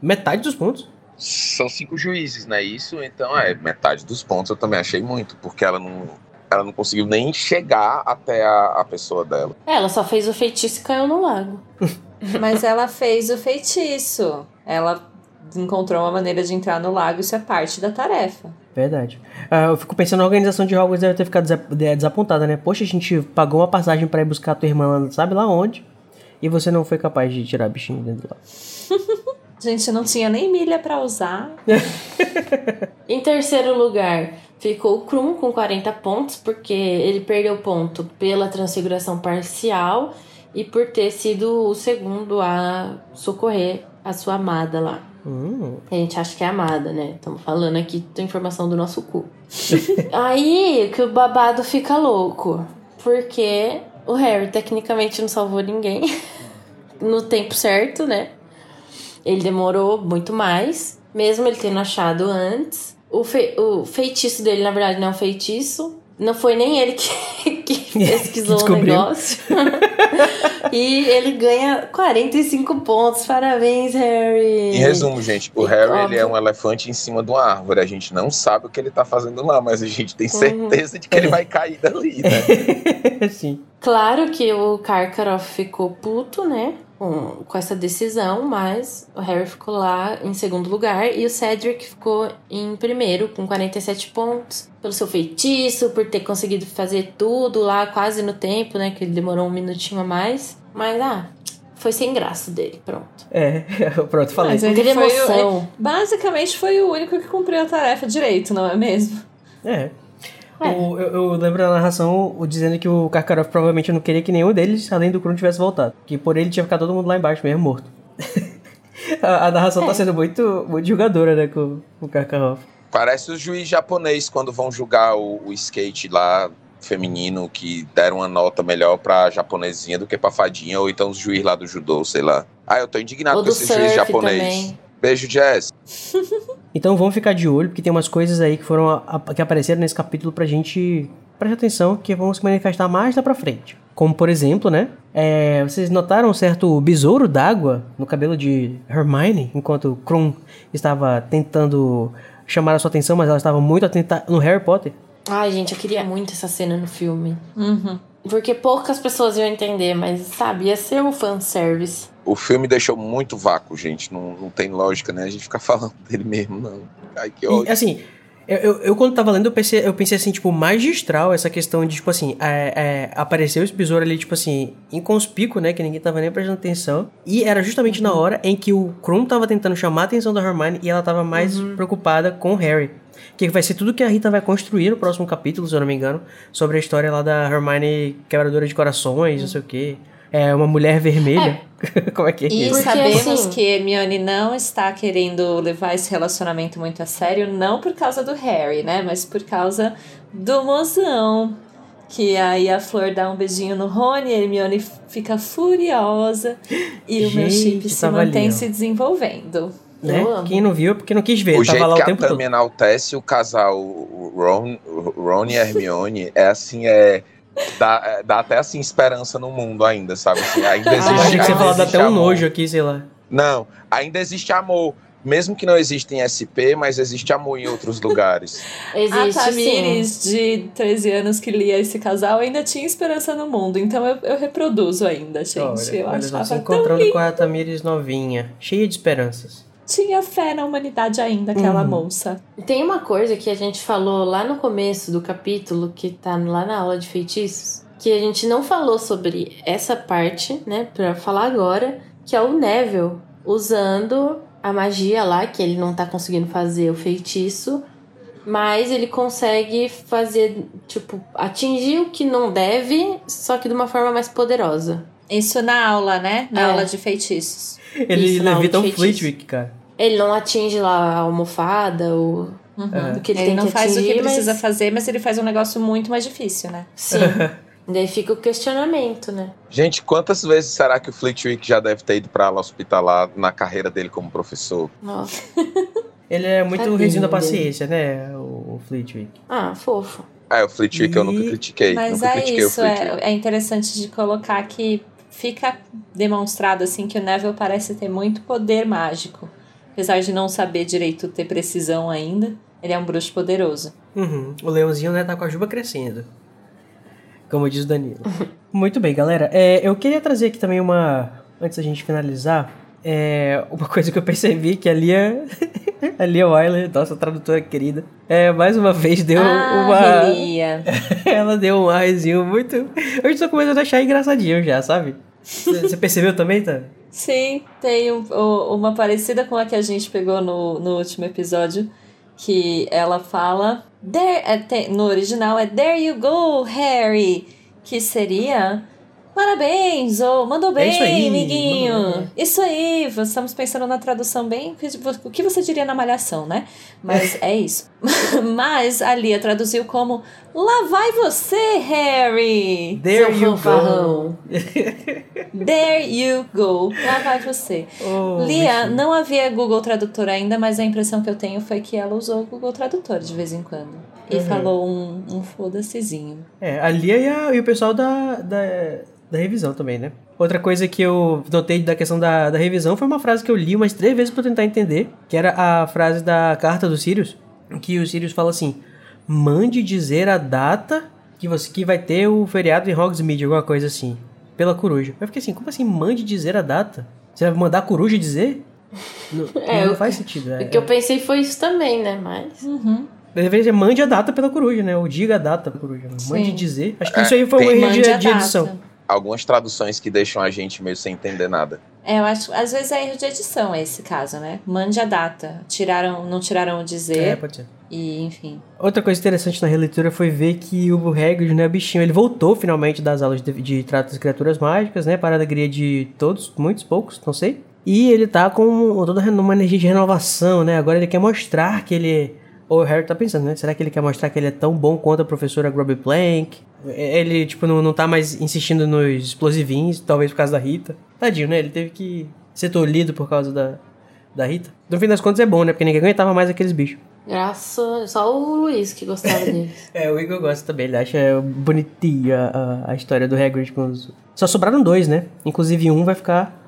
Metade dos pontos. São cinco juízes, né? Isso, então, é, metade dos pontos eu também achei muito, porque ela não, ela não conseguiu nem chegar até a, a pessoa dela. É, ela só fez o feitiço e caiu no lago. *laughs* *laughs* Mas ela fez o feitiço. Ela encontrou uma maneira de entrar no lago, isso é parte da tarefa. Verdade. Ah, eu fico pensando, a organização de Hogwarts deve ter ficado desa- de- desapontada, né? Poxa, a gente pagou uma passagem pra ir buscar a tua irmã, lá, sabe lá onde? E você não foi capaz de tirar a bichinho dentro lá. A *laughs* gente não tinha nem milha pra usar. *laughs* Em terceiro lugar, ficou o Krum com 40 pontos, porque ele perdeu ponto pela transfiguração parcial e por ter sido o segundo a socorrer a sua amada lá. Hum, A gente acha que é amada, né? Estamos falando aqui da informação do nosso cu. *laughs* Aí que o babado fica louco. Porque o Harry tecnicamente não salvou ninguém *laughs* no tempo certo, né? Ele demorou muito mais, mesmo ele tendo achado antes. O, fe- o feitiço dele, na verdade, não é um feitiço. Não foi nem ele que, *laughs* pesquisou o Descobriu. negócio. *laughs* e ele ganha 45 pontos. Parabéns, Harry. Em resumo, gente, o E Harry óbvio. ele é um elefante em cima de uma árvore. A gente não sabe o que ele tá fazendo lá, mas a gente tem Uhum. certeza de que ele vai cair dali, né? *laughs* sim. Claro que o Karkaroff ficou puto, né? Com, com essa decisão, mas o Harry ficou lá em segundo lugar e o Cedric ficou em primeiro, com 47 pontos, pelo seu feitiço, por ter conseguido fazer tudo lá quase no tempo, né? Que ele demorou um minutinho a mais. Mas, ah, foi sem graça dele, pronto. É, *laughs* pronto, falei. Mas ele foi o- emoção. Basicamente foi o único que cumpriu a tarefa direito, não é mesmo? É. É. O- eu, eu lembro da narração o, dizendo que o Karkaroff provavelmente não queria que nenhum deles, além do Krum, tivesse voltado. Que por ele tinha ficado todo mundo lá embaixo mesmo, morto. *laughs* a, a narração É. tá sendo muito, muito julgadora, né, com, com o Karkaroff. Parece os juiz japonês quando vão julgar o, o skate lá feminino que deram uma nota melhor pra japonesinha do que pra fadinha, ou então os juiz lá do judô, sei lá. Ah, eu tô indignado Ou com esse juiz japonês. também. Beijo, Jess. *laughs* Então vamos ficar de olho, porque tem umas coisas aí que foram a- a- que apareceram nesse capítulo pra gente prestar atenção, que vão se manifestar mais lá pra frente. Como por exemplo, né? é, vocês notaram um certo besouro d'água no cabelo de Hermione, enquanto Krum estava tentando chamar a sua atenção, mas ela estava muito atenta no Harry Potter. Ai, gente, eu queria muito essa cena no filme. Uhum. Porque poucas pessoas iam entender, mas sabe, ia ser um fanservice. O filme deixou muito vácuo, gente. Não, não tem lógica, né? A gente ficar *laughs* falando dele mesmo, não. Ai, que E, ódio. assim, eu, eu, eu quando tava lendo, eu pensei, eu pensei assim, tipo, magistral essa questão de, tipo assim, é, é, apareceu esse besouro ali, tipo assim, inconspícuo, né? Que ninguém tava nem prestando atenção. E era justamente na hora em que o Krum tava tentando chamar a atenção da Hermione e ela tava mais preocupada com o Harry. Que vai ser tudo que a Rita vai construir no próximo capítulo, se eu não me engano, sobre a história lá da Hermione quebradora de corações, não sei o quê. É uma mulher vermelha. *laughs* Como é que é E isso? Sabemos assim- que Hermione não está querendo levar esse relacionamento muito a sério, não por causa do Harry, né? Mas por causa do mozão. Que aí a Flor dá um beijinho no Rony, a Hermione fica furiosa e o meu Gente, chip se ali, mantém se desenvolvendo. né? Quem não viu é porque não quis ver, O tava jeito lá que o a tempo todo. Tami enaltece o casal o Ron, Ron e Hermione é assim, é. Dá, é, dá até assim esperança no mundo ainda, sabe? Assim, ainda Ah, Eu existe, achei que você até um amor. nojo aqui, sei lá. Não, ainda existe amor. Mesmo que não exista em SP, mas existe amor em outros lugares. *laughs* Existe a sim. Tamires, de 13 anos, que lia esse casal, ainda tinha esperança no mundo. Então eu, eu reproduzo ainda, gente. Olha, eu olha achava se tão encontrando lindo. com a Tamires novinha, cheia de esperanças. Tinha fé na humanidade ainda, aquela Uhum. moça. Tem uma coisa que a gente falou lá no começo do capítulo, que tá lá na aula de feitiços, que a gente não falou sobre essa parte, né, pra falar agora, que é o Neville usando a magia lá, que ele não tá conseguindo fazer o feitiço, mas ele consegue fazer, tipo, atingir o que não deve, só que de uma forma mais poderosa. Isso na aula, né? Na É. aula de feitiços. Ele Isso, levita um. Flitwick, cara. Ele não atinge lá a almofada, o, Uhum. o que ele, Ele tem não que faz o atingir, que precisa mas... fazer, mas ele faz um negócio muito mais difícil, né? Sim. *laughs* Daí fica o questionamento, né? Gente, quantas vezes será que o Flitwick já deve ter ido pra ala hospitalar na carreira dele como professor? Nossa. *laughs* Ele é muito Tadinho dele. paciência, né? O, o Flitwick. Ah, fofo. Ah, o Flitwick eu nunca E- critiquei. Mas nunca é critiquei o isso, é, é interessante de colocar que fica demonstrado assim que o Neville parece ter muito poder mágico. Apesar de não saber direito ter precisão ainda, ele é um bruxo poderoso. Uhum. O leãozinho, né, tá com a juba crescendo. Como diz o Danilo. *laughs* Muito bem, galera. É, eu queria trazer aqui também uma. Antes da gente finalizar, é, uma *laughs* coisa que eu percebi que a Lia. *laughs* a Lia Wyler, nossa tradutora querida, é, mais uma vez deu ah, uma. Relia. Ela deu um arzinho muito. Eu estou começando a achar engraçadinho já, sabe? Você você percebeu também, tá? Sim, tem um- uma parecida com a que a gente pegou no, no último episódio, que ela fala. There, é, tem- no original é There you go, Harry! Que seria. Parabéns! Ou mandou É bem, isso aí, amiguinho! bem. Isso aí! Estamos pensando na tradução bem. O que você diria na malhação, né? Mas *laughs* é isso. *laughs* Mas a Lia traduziu como Lá vai você, Harry! There you go. fanfarrão. *laughs* There you go! Lá vai você. Oh, Lia, bichinho. não havia Google Tradutor ainda, mas a impressão que eu tenho foi que ela usou o Google Tradutor de vez em quando. E Uhum. falou um, um foda-sezinho. É, a Lia e, a- e o pessoal da, da, da revisão também, né? Outra coisa que eu notei da questão da, da revisão foi uma frase que eu li umas três vezes pra tentar entender, que era a frase da carta do Sirius, que o Sirius fala assim: mande dizer a data que você que vai ter o feriado em Hogsmeade, alguma coisa assim, pela coruja. Eu fiquei assim, como assim, mande dizer a data? Você vai mandar a coruja dizer? Não, *laughs* É, não eu- faz sentido. É, O que eu pensei foi isso também, né? Mas. Uhum. Deveria ser mande a data pela coruja, né? Ou diga a data pela coruja. né? Mande Sim. dizer. Acho que isso aí foi um erro de, de edição. Algumas traduções que deixam a gente meio sem entender nada. É, eu acho às vezes é erro de edição esse caso, né? Mande a data. Tiraram, não tiraram o É, dizer pode ser. e enfim. Outra coisa interessante na releitura foi ver que o Hagrid não é bichinho. Ele voltou finalmente das aulas de, de trato das criaturas mágicas, né? Para a alegria de todos, muitos, poucos, não sei. E ele tá com toda uma energia de renovação, né? Agora ele quer mostrar que ele... Ou o Harry tá pensando, né? Será que ele quer mostrar que ele é tão bom quanto a professora Grubby Plank? Ele, tipo, não, não tá mais insistindo nos explosivinhos, talvez por causa da Rita. Tadinho, né? Ele teve que ser tolhido por causa da, da Rita. No fim das contas é bom, né? Porque ninguém aguentava mais aqueles bichos. Graças. Só o Luiz que gostava *laughs* deles. É, o Igor gosta também, ele acha bonitinha a, a história do Hagrid com os... Só sobraram dois, né? Inclusive um vai ficar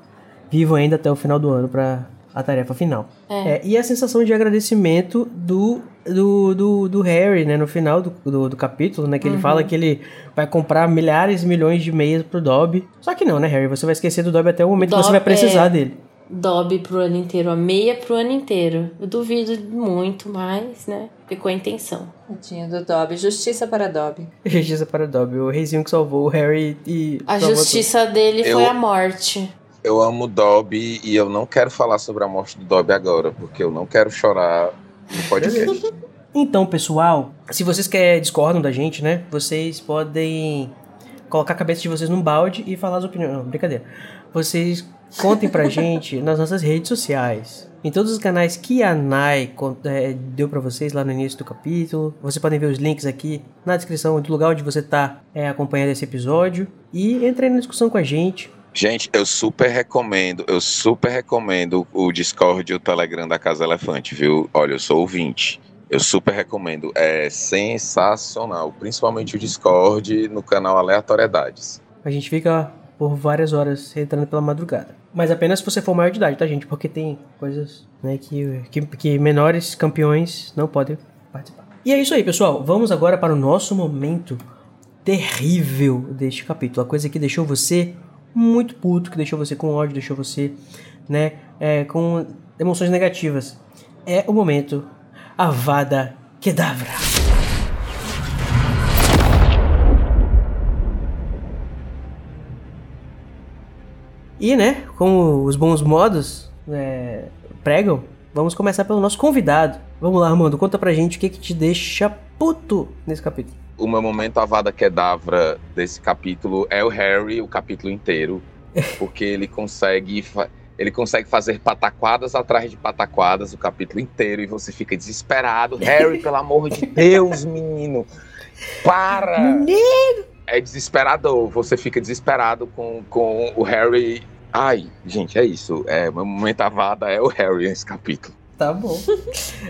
vivo ainda até o final do ano pra a tarefa final. É. É, e a sensação de agradecimento do, do, do, do Harry, né? No final do, do, do capítulo, né? Que ele fala que ele vai comprar milhares e milhões de meias pro Dobby. Só que não, né, Harry? Você vai esquecer do Dobby até o momento que você Dobby vai precisar é- dele. Dobby pro ano inteiro, a meia pro ano inteiro. Eu duvido muito, mas, né? Ficou a intenção. Tadinho do Dobby. Justiça para Dobby. *laughs* Justiça para Dobby, o reizinho que salvou o Harry e... A justiça dele foi Eu- a morte. Eu amo Dobby e eu não quero falar sobre a morte do Dobby agora, porque eu não quero chorar no podcast. *laughs* Então, pessoal, se vocês que discordam da gente, né? Vocês podem colocar a cabeça de vocês num balde e falar as opiniões. Não, brincadeira. Vocês contem pra *laughs* gente nas nossas redes sociais. Em todos os canais que a Nai é, deu pra vocês lá no início do capítulo. Vocês podem ver os links aqui na descrição do lugar onde você tá é, acompanhando esse episódio. E entre aí na discussão com a gente. Gente, eu super recomendo, eu super recomendo o Discord e o Telegram da Casa Elefante, viu? Olha, eu sou ouvinte. Eu super recomendo. É sensacional. Principalmente o Discord no canal Aleatoriedades. A gente fica por várias horas entrando pela madrugada. Mas apenas se você for maior de idade, tá, gente? Porque tem coisas né, que, que, que menores campeões não podem participar. E é isso aí, pessoal. Vamos agora para o nosso momento terrível deste capítulo. A coisa que deixou você muito puto, que deixou você com ódio, deixou você, né, é, com emoções negativas. É o momento Avada Kedavra. E, né, como os bons modos é, pregam, vamos começar pelo nosso convidado. Vamos lá, Armando, conta pra gente o que, que te deixa puto nesse capítulo. O meu momento Avada Kedavra desse capítulo é o Harry, o capítulo inteiro, *laughs* porque ele consegue ele consegue fazer pataquadas atrás de pataquadas o capítulo inteiro e você fica desesperado. Harry, pelo amor de *laughs* Deus, menino, para! Menino! É desesperador. Você fica desesperado com, com o Harry. Ai, gente, é isso. É, meu momento avada é o Harry nesse capítulo. Tá bom.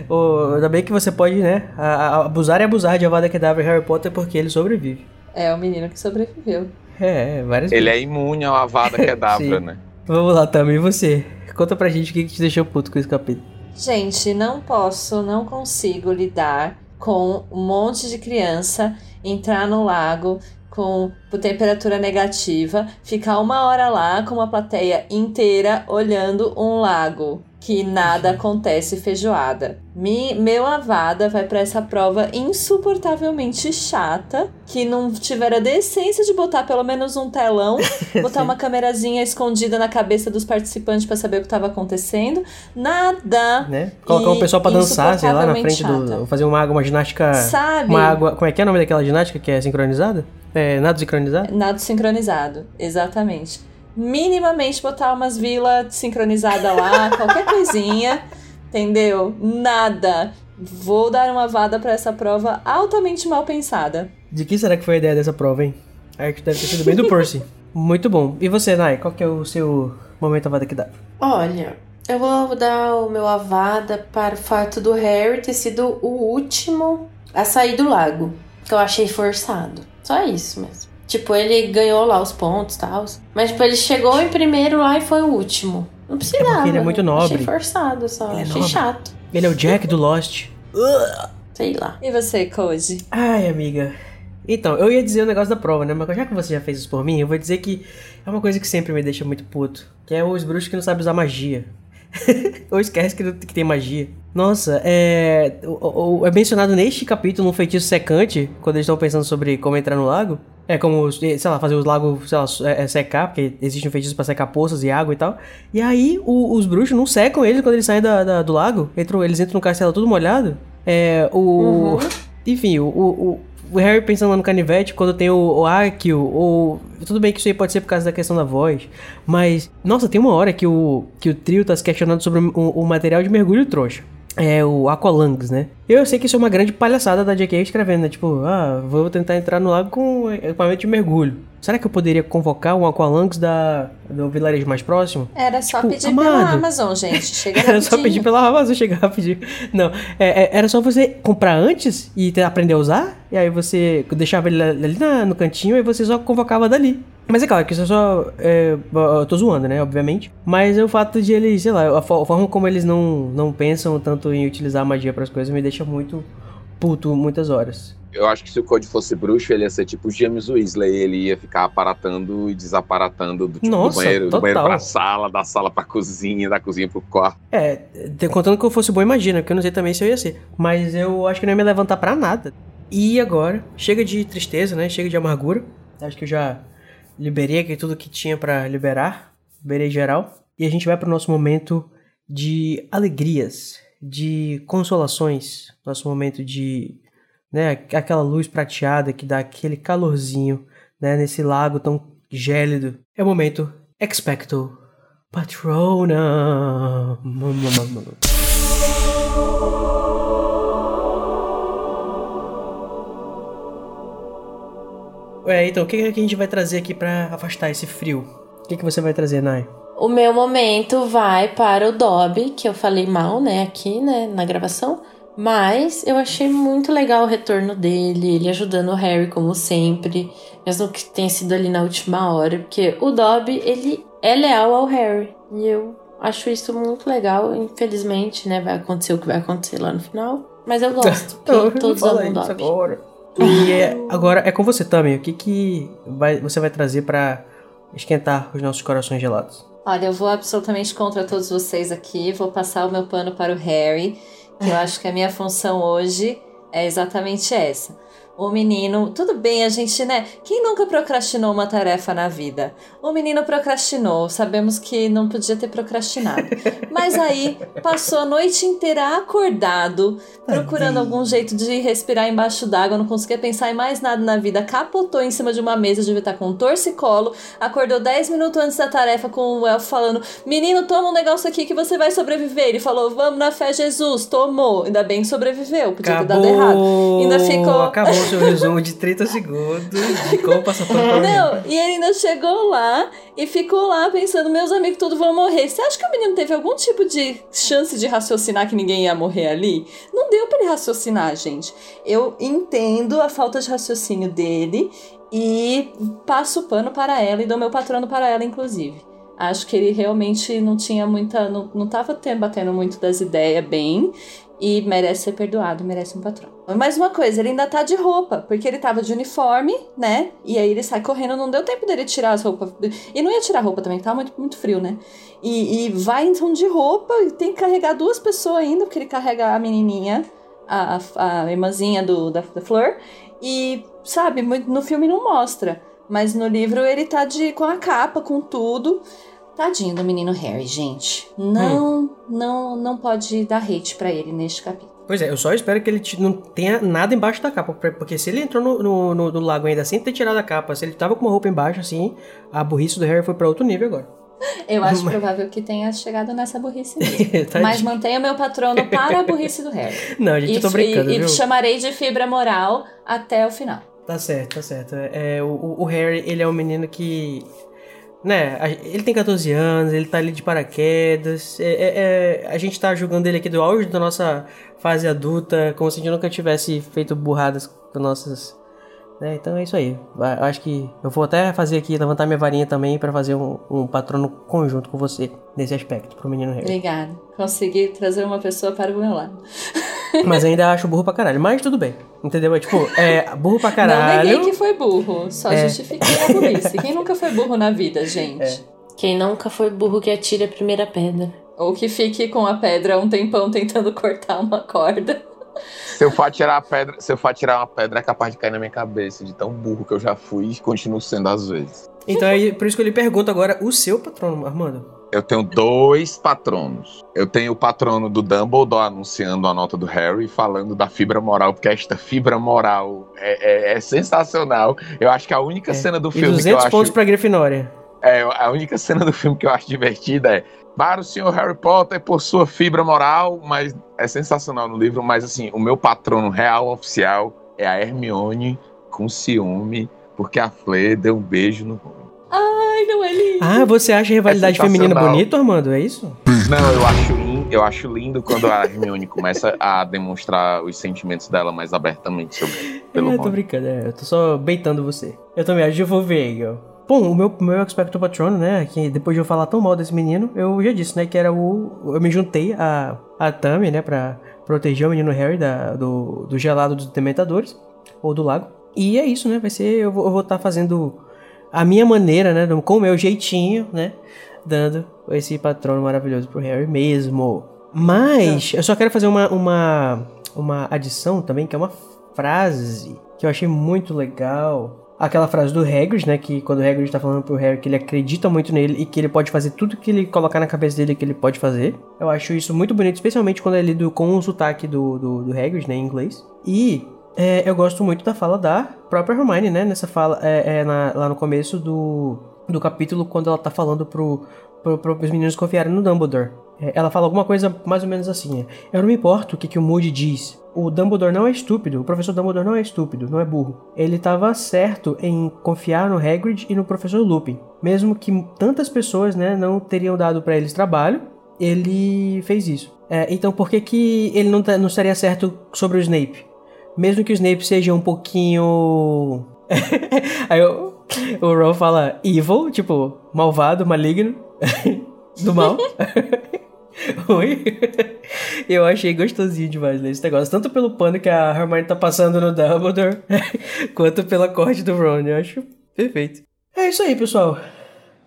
oh, ainda bem que você pode, né, abusar e abusar de Avada Kedavra e Harry Potter porque ele sobrevive. É o menino que sobreviveu. É, várias Ele vezes. é imune ao Avada *laughs* Kedavra, né? Vamos lá, também você. Conta pra gente o que, que te deixou puto com esse capítulo. Gente, não posso, não consigo lidar com um monte de criança entrar no lago com temperatura negativa, ficar uma hora lá com uma plateia inteira olhando um lago que nada acontece feijoada. Me, meu avada vai para essa prova insuportavelmente chata, que não tiver a decência de botar pelo menos um telão, *laughs* botar uma câmerazinha escondida na cabeça dos participantes para saber o que estava acontecendo. Nada. Né? Colocar o pessoal pra dançar, sei lá, na frente do. chata. Fazer uma água, uma ginástica. Sabe? Uma água. Como é que é o nome daquela ginástica que é sincronizada? É nado sincronizado? Nado sincronizado, exatamente. Minimamente botar umas vilas sincronizadas lá, qualquer coisinha, entendeu? Nada. Vou dar uma vada pra essa prova altamente mal pensada. De que será que foi a ideia dessa prova, hein? Acho que deve ter sido bem do Percy. *laughs* Muito bom. E você, Nai, qual que é o seu momento avada que dá? Olha, eu vou dar o meu avada para o fato do Harry ter sido o último a sair do lago. Que eu achei forçado. Só isso mesmo. Tipo, ele ganhou lá os pontos e tal. Mas, tipo, ele chegou em primeiro lá e foi o último. Não precisava. porque ele é muito nobre. Achei forçado só. Ele é achei nobre. chato. Ele é o Jack do Lost. *laughs* Sei lá. E você, Koji? Ai, amiga. Então, eu ia dizer o negócio da prova, né? Mas já que você já fez isso por mim, eu vou dizer que é uma coisa que sempre me deixa muito puto. Que é os bruxos que não sabem usar magia. *laughs* Ou esquece que, que tem magia. Nossa, é. É mencionado neste capítulo um feitiço secante, quando eles estão pensando sobre como entrar no lago. É como, sei lá, fazer os lagos, sei lá, é- é secar, porque existe um feitiço pra secar poças e água e tal. E aí o- os bruxos não secam eles quando eles saem da- da- do lago. Entram, eles entram no castelo tudo molhado. É. O. *laughs* Enfim, o, o, o Harry pensando lá no canivete, quando tem o, o Akio, ou... Tudo bem que isso aí pode ser por causa da questão da voz, mas... Nossa, tem uma hora que o, que o trio tá se questionando sobre o, o material de mergulho trouxa. É o Aqualangs, né? Eu sei que isso é uma grande palhaçada da J.K. escrevendo, né? Tipo, ah, vou tentar entrar no lago com equipamento de mergulho. Será que eu poderia convocar um Aqualangs da, do vilarejo mais próximo? Era só Tipo, pedir amado. pela Amazon, gente. Chega *laughs* Era só rapidinho. pedir pela Amazon chegar rapidinho. Não, é- é- era só você comprar antes e aprender a usar. E aí você deixava ele ali na- no cantinho e você só convocava dali. Mas é claro que isso é só. é, eu tô zoando, né? Obviamente. Mas é o fato de eles, sei lá, a, fo- a forma como eles não, não pensam tanto em utilizar a magia para as coisas me deixa muito puto muitas horas. Eu acho que se o Code fosse bruxo, ele ia ser tipo o James Weasley. Ele ia ficar aparatando e desaparatando do, tipo, Nossa, do banheiro, do banheiro pra sala, da sala pra cozinha, da cozinha pro quarto. É, contando que eu fosse bom, imagina, porque eu não sei também se eu ia ser. Mas eu acho que não ia me levantar pra nada. E agora, chega de tristeza, né? Chega de amargura. Acho que eu já liberei aqui tudo que tinha pra liberar. Liberei geral. E a gente vai pro nosso momento de alegrias, de consolações. Nosso momento de. Né, aquela luz prateada que dá aquele calorzinho, né? Nesse lago tão gélido. É o momento Expecto Patrona. É, então, o que, que a gente vai trazer aqui pra afastar esse frio? O que, que você vai trazer, Nai? O meu momento vai para o Dobby, que eu falei mal, né, aqui, né, na gravação. Mas eu achei muito legal o retorno dele, ele ajudando o Harry como sempre, mesmo que tenha sido ali na última hora, porque o Dobby, ele é leal ao Harry. E eu acho isso muito legal. Infelizmente, né, vai acontecer o que vai acontecer lá no final. Mas eu gosto, *laughs* porque todos amam o Dobby. Agora. E é, agora é com você, Tami. O que, que vai, você vai trazer para esquentar os nossos corações gelados? Olha, eu vou absolutamente contra todos vocês aqui. Vou passar o meu pano para o Harry. Que eu *laughs* acho que a minha função hoje é exatamente essa. O menino, tudo bem, a gente, né? Quem nunca procrastinou uma tarefa na vida? O menino procrastinou, sabemos que não podia ter procrastinado. *laughs* Mas aí passou a noite inteira acordado, procurando algum jeito de respirar embaixo d'água, não conseguia pensar em mais nada na vida, capotou em cima de uma mesa, devia estar com um torcicolo, acordou 10 minutos antes da tarefa com o elfo falando: Menino, toma um negócio aqui que você vai sobreviver. Ele falou: Vamos na fé, Jesus, tomou. Ainda bem que sobreviveu, podia Acabou. ter dado errado. Ainda ficou. Acabou o seu resumo de 30 segundos de como passar pano para menino. Não, e ele ainda chegou lá e ficou lá pensando, meus amigos todos vão morrer. Você acha que o menino teve algum tipo de chance de raciocinar que ninguém ia morrer ali? Não deu pra ele raciocinar, gente. Eu entendo a falta de raciocínio dele e passo o pano para ela e dou meu patrono para ela, inclusive. Acho que ele realmente não tinha muita. Não, não tava tendo, batendo muito das ideias bem. E merece ser perdoado, merece um patrono. Mais uma coisa, ele ainda tá de roupa, porque ele tava de uniforme, né? E aí ele sai correndo, não deu tempo dele tirar as roupas. E não ia tirar a roupa também, tava muito, muito frio, né? E, e vai então de roupa, e tem que carregar duas pessoas ainda, porque ele carrega a menininha, a, a, a irmãzinha do, da, da Flor. E, sabe, no filme não mostra. Mas no livro ele tá de, com a capa, com tudo. Tadinho do menino Harry, gente. Não, não, não pode dar hate pra ele neste capítulo. Pois é, eu só espero que ele não tenha nada embaixo da capa. Porque se ele entrou no, no, no- no lago ainda sem ter tirado a capa, se ele tava com uma roupa embaixo assim, a burrice do Harry foi pra outro nível agora. Eu acho provável que tenha chegado nessa burrice mesmo. *laughs* Mas mantenha meu patrono para a burrice do Harry. *laughs* Não, gente, e, eu tô brincando, e, viu? e chamarei de fibra moral até o final. Tá certo, tá certo. É, o, o Harry, ele é um menino que. Né, ele tem 14 anos, ele tá ali de paraquedas. É, é- é- a gente tá julgando ele aqui do auge da nossa fase adulta, como se a gente nunca tivesse feito burradas com nossas. Né, então é isso aí. Eu acho que eu vou até fazer aqui, levantar minha varinha também pra fazer um, um patrono conjunto com você nesse aspecto, pro menino Harry. Obrigada. Consegui trazer uma pessoa para o meu lado. *laughs* Mas ainda acho burro pra caralho. Mas tudo bem. Entendeu? É tipo, é burro pra Não caralho. neguei que foi burro, só É. justifiquei a burrice. Quem nunca foi burro na vida, gente? É. Quem nunca foi burro que atire a primeira pedra. Ou que fique com a pedra um tempão tentando cortar uma corda. Se eu for atirar a pedra, se eu for atirar uma pedra, é capaz de cair na minha cabeça, de tão burro que eu já fui e continuo sendo às vezes. Então é por isso que eu lhe pergunto agora o seu patrono, Armando. Eu tenho dois patronos. Eu tenho o patrono do Dumbledore anunciando a nota do Harry, falando da fibra moral, porque esta fibra moral é, é- é sensacional. Eu acho que a única É. cena do E filme que eu 200 acho. pontos pra Grifinória. É, a única cena do filme que eu acho divertida é para o senhor Harry Potter por sua fibra moral, mas é sensacional no livro, mas assim, o meu patrono real oficial é a Hermione com ciúme, porque a Fleur deu um beijo no Rony. Ai, não é lindo. Ah, você acha a rivalidade É feminina bonito, Armando? É isso? Não, eu acho, lindo, eu acho lindo quando a Hermione começa a demonstrar os sentimentos dela mais abertamente sobre, pelo é, tô Rony. brincando, é, eu tô só beitando você. Eu também acho que eu vou ver, Igor. Bom, o meu, meu Expecto Patrono, né, que depois de eu falar tão mal desse menino, eu já disse, né, que era o... Eu me juntei a, a Tami, né, pra proteger o menino Harry da, do, do gelado dos Dementadores, ou do lago. E é isso, né, vai ser... Eu vou estar fazendo a minha maneira, né, com o meu jeitinho, né, dando esse patrono maravilhoso pro Harry mesmo. Mas, eu só quero fazer uma, uma, uma adição também, que é uma frase que eu achei muito legal. Aquela frase do Hagrid, né? Que quando o Hagrid tá falando pro Harry que ele acredita muito nele e que ele pode fazer tudo que ele colocar na cabeça dele que ele pode fazer. Eu acho isso muito bonito, especialmente quando é lido com o sotaque do, do, do Hagrid, né? Em inglês. E é, eu gosto muito da fala da própria Hermione, né? Nessa fala, é, é na- lá no começo do, do capítulo quando ela tá falando pro, pro, pro, os meninos confiarem no Dumbledore. É, ela fala alguma coisa mais ou menos assim: é, Eu não me importo o que, que o Moody diz. O Dumbledore não é estúpido, o professor Dumbledore não é estúpido, não é burro. Ele estava certo em confiar no Hagrid e no professor Lupin. Mesmo que tantas pessoas né, não teriam dado para eles trabalho, ele fez isso. É, então por que, que ele não, tá, não estaria certo sobre o Snape? Mesmo que o Snape seja um pouquinho. *laughs* Aí o, o Ron fala evil, tipo, malvado, maligno, *laughs* do mal. *laughs* Oi? Eu achei gostosinho demais ler esse negócio. Tanto pelo pano que a Hermione tá passando no Dumbledore, quanto pela corte do Ron. Eu acho perfeito. É isso aí, pessoal.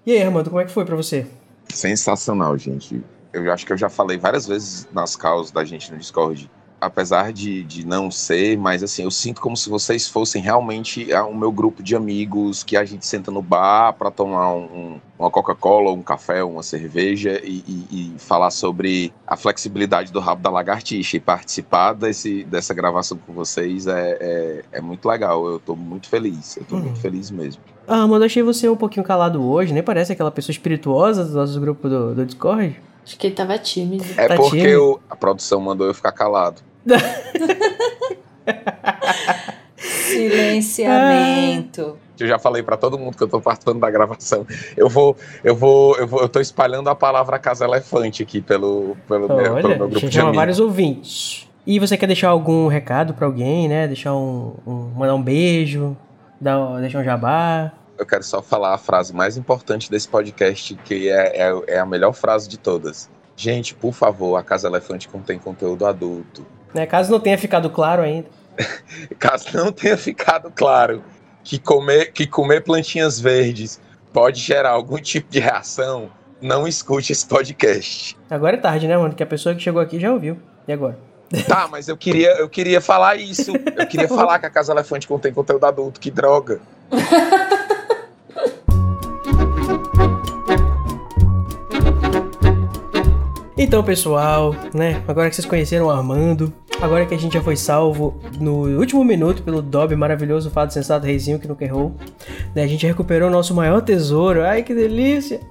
E aí, Armando, como é que foi para você? Sensacional, gente. Eu acho que eu já falei várias vezes nas causas da gente no Discord apesar de, de não ser, mas assim, eu sinto como se vocês fossem realmente o meu grupo de amigos que a gente senta no bar para tomar um, uma Coca-Cola, um café, uma cerveja e, e, e, falar sobre a flexibilidade do rabo da lagartixa e participar desse, dessa gravação com vocês é, é, é muito legal. Eu tô muito feliz, eu tô hum. muito feliz mesmo. Ah, mano, achei você um pouquinho calado hoje, nem parece aquela pessoa espirituosa do nosso grupo do, do Discord. Acho que ele tava tímido. É Tá porque tímido? eu- a produção mandou eu ficar calado. *laughs* Silenciamento. Eu já falei pra todo mundo que eu tô participando da gravação. Eu vou, eu vou, eu vou, eu tô espalhando a palavra casa elefante aqui pelo, pelo, meu, pelo Olha, meu grupo de chama amigos. vários ouvintes. E você quer deixar algum recado pra alguém, né? Deixar um, um- mandar um beijo, dar, deixar um jabá. Eu quero só falar a frase mais importante desse podcast, que é, é, é a melhor frase de todas. Gente, por favor, a Casa Elefante contém conteúdo adulto. Né? Caso não tenha ficado claro ainda. *laughs* Caso não tenha ficado claro que comer, que comer plantinhas verdes pode gerar algum tipo de reação, não escute esse podcast. Agora é tarde, né, mano? Que a pessoa que chegou aqui já ouviu. E agora? Tá, mas eu queria, eu queria falar isso. Eu queria falar que a Casa Elefante contém conteúdo adulto. Que droga. *laughs* Então, pessoal, né? Agora que vocês conheceram o Armando, agora que a gente já foi salvo no último minuto pelo Dobby maravilhoso, Fado Sensato Reizinho que nunca errou, né? A gente recuperou o nosso maior tesouro. Ai, que delícia!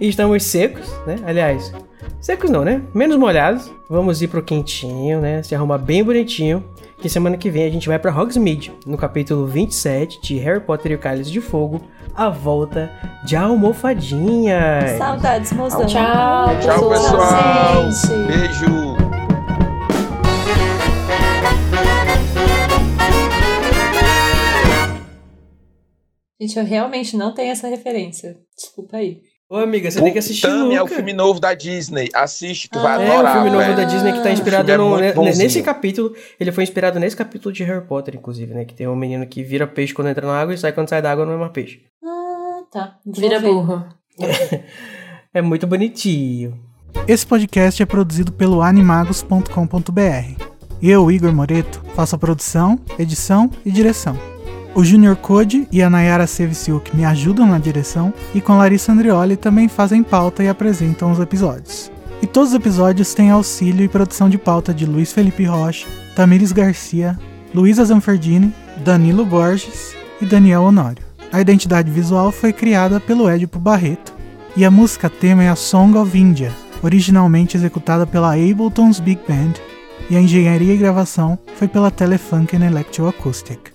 E estamos secos, né? Aliás, secos não, né? Menos molhados. Vamos ir pro quentinho, né? Se arrumar bem bonitinho. Que semana que vem a gente vai pra Hogsmeade, no capítulo 27 de Harry Potter e o Cálice de Fogo, a volta de almofadinhas. Saudades, mozão. Tchau, Tchau, pessoal. gente. Beijo. Gente, eu realmente não tenho essa referência. Desculpa aí. Ô, amiga, você tem que assistir Tami é o Luca. filme novo da Disney. Assiste, tu Ah, vai É, adorar. o filme novo velho. da Disney que tá inspirado O filme é no- ne- bonzinho. nesse capítulo. Ele foi inspirado nesse capítulo de Harry Potter, inclusive, né? Que tem um menino que vira peixe quando entra na água e sai quando sai da água não é mais peixe. Ah, tá. Vira burro. *laughs* É muito bonitinho. Esse podcast é produzido pelo animagos.com.br. Eu, Igor Moreto, faço a produção, edição e direção. O Junior Code e a Nayara Seviciuk me ajudam na direção e com Larissa Andrioli também fazem pauta e apresentam os episódios. E todos os episódios têm auxílio e produção de pauta de Luiz Felipe Rocha, Tamires Garcia, Luísa Zanferdini, Danilo Borges e Daniel Honório. A identidade visual foi criada pelo Edipo Barreto e a música tema é a Song of India, originalmente executada pela Ableton's Big Band, e a engenharia e gravação foi pela Telefunken Electroacoustic.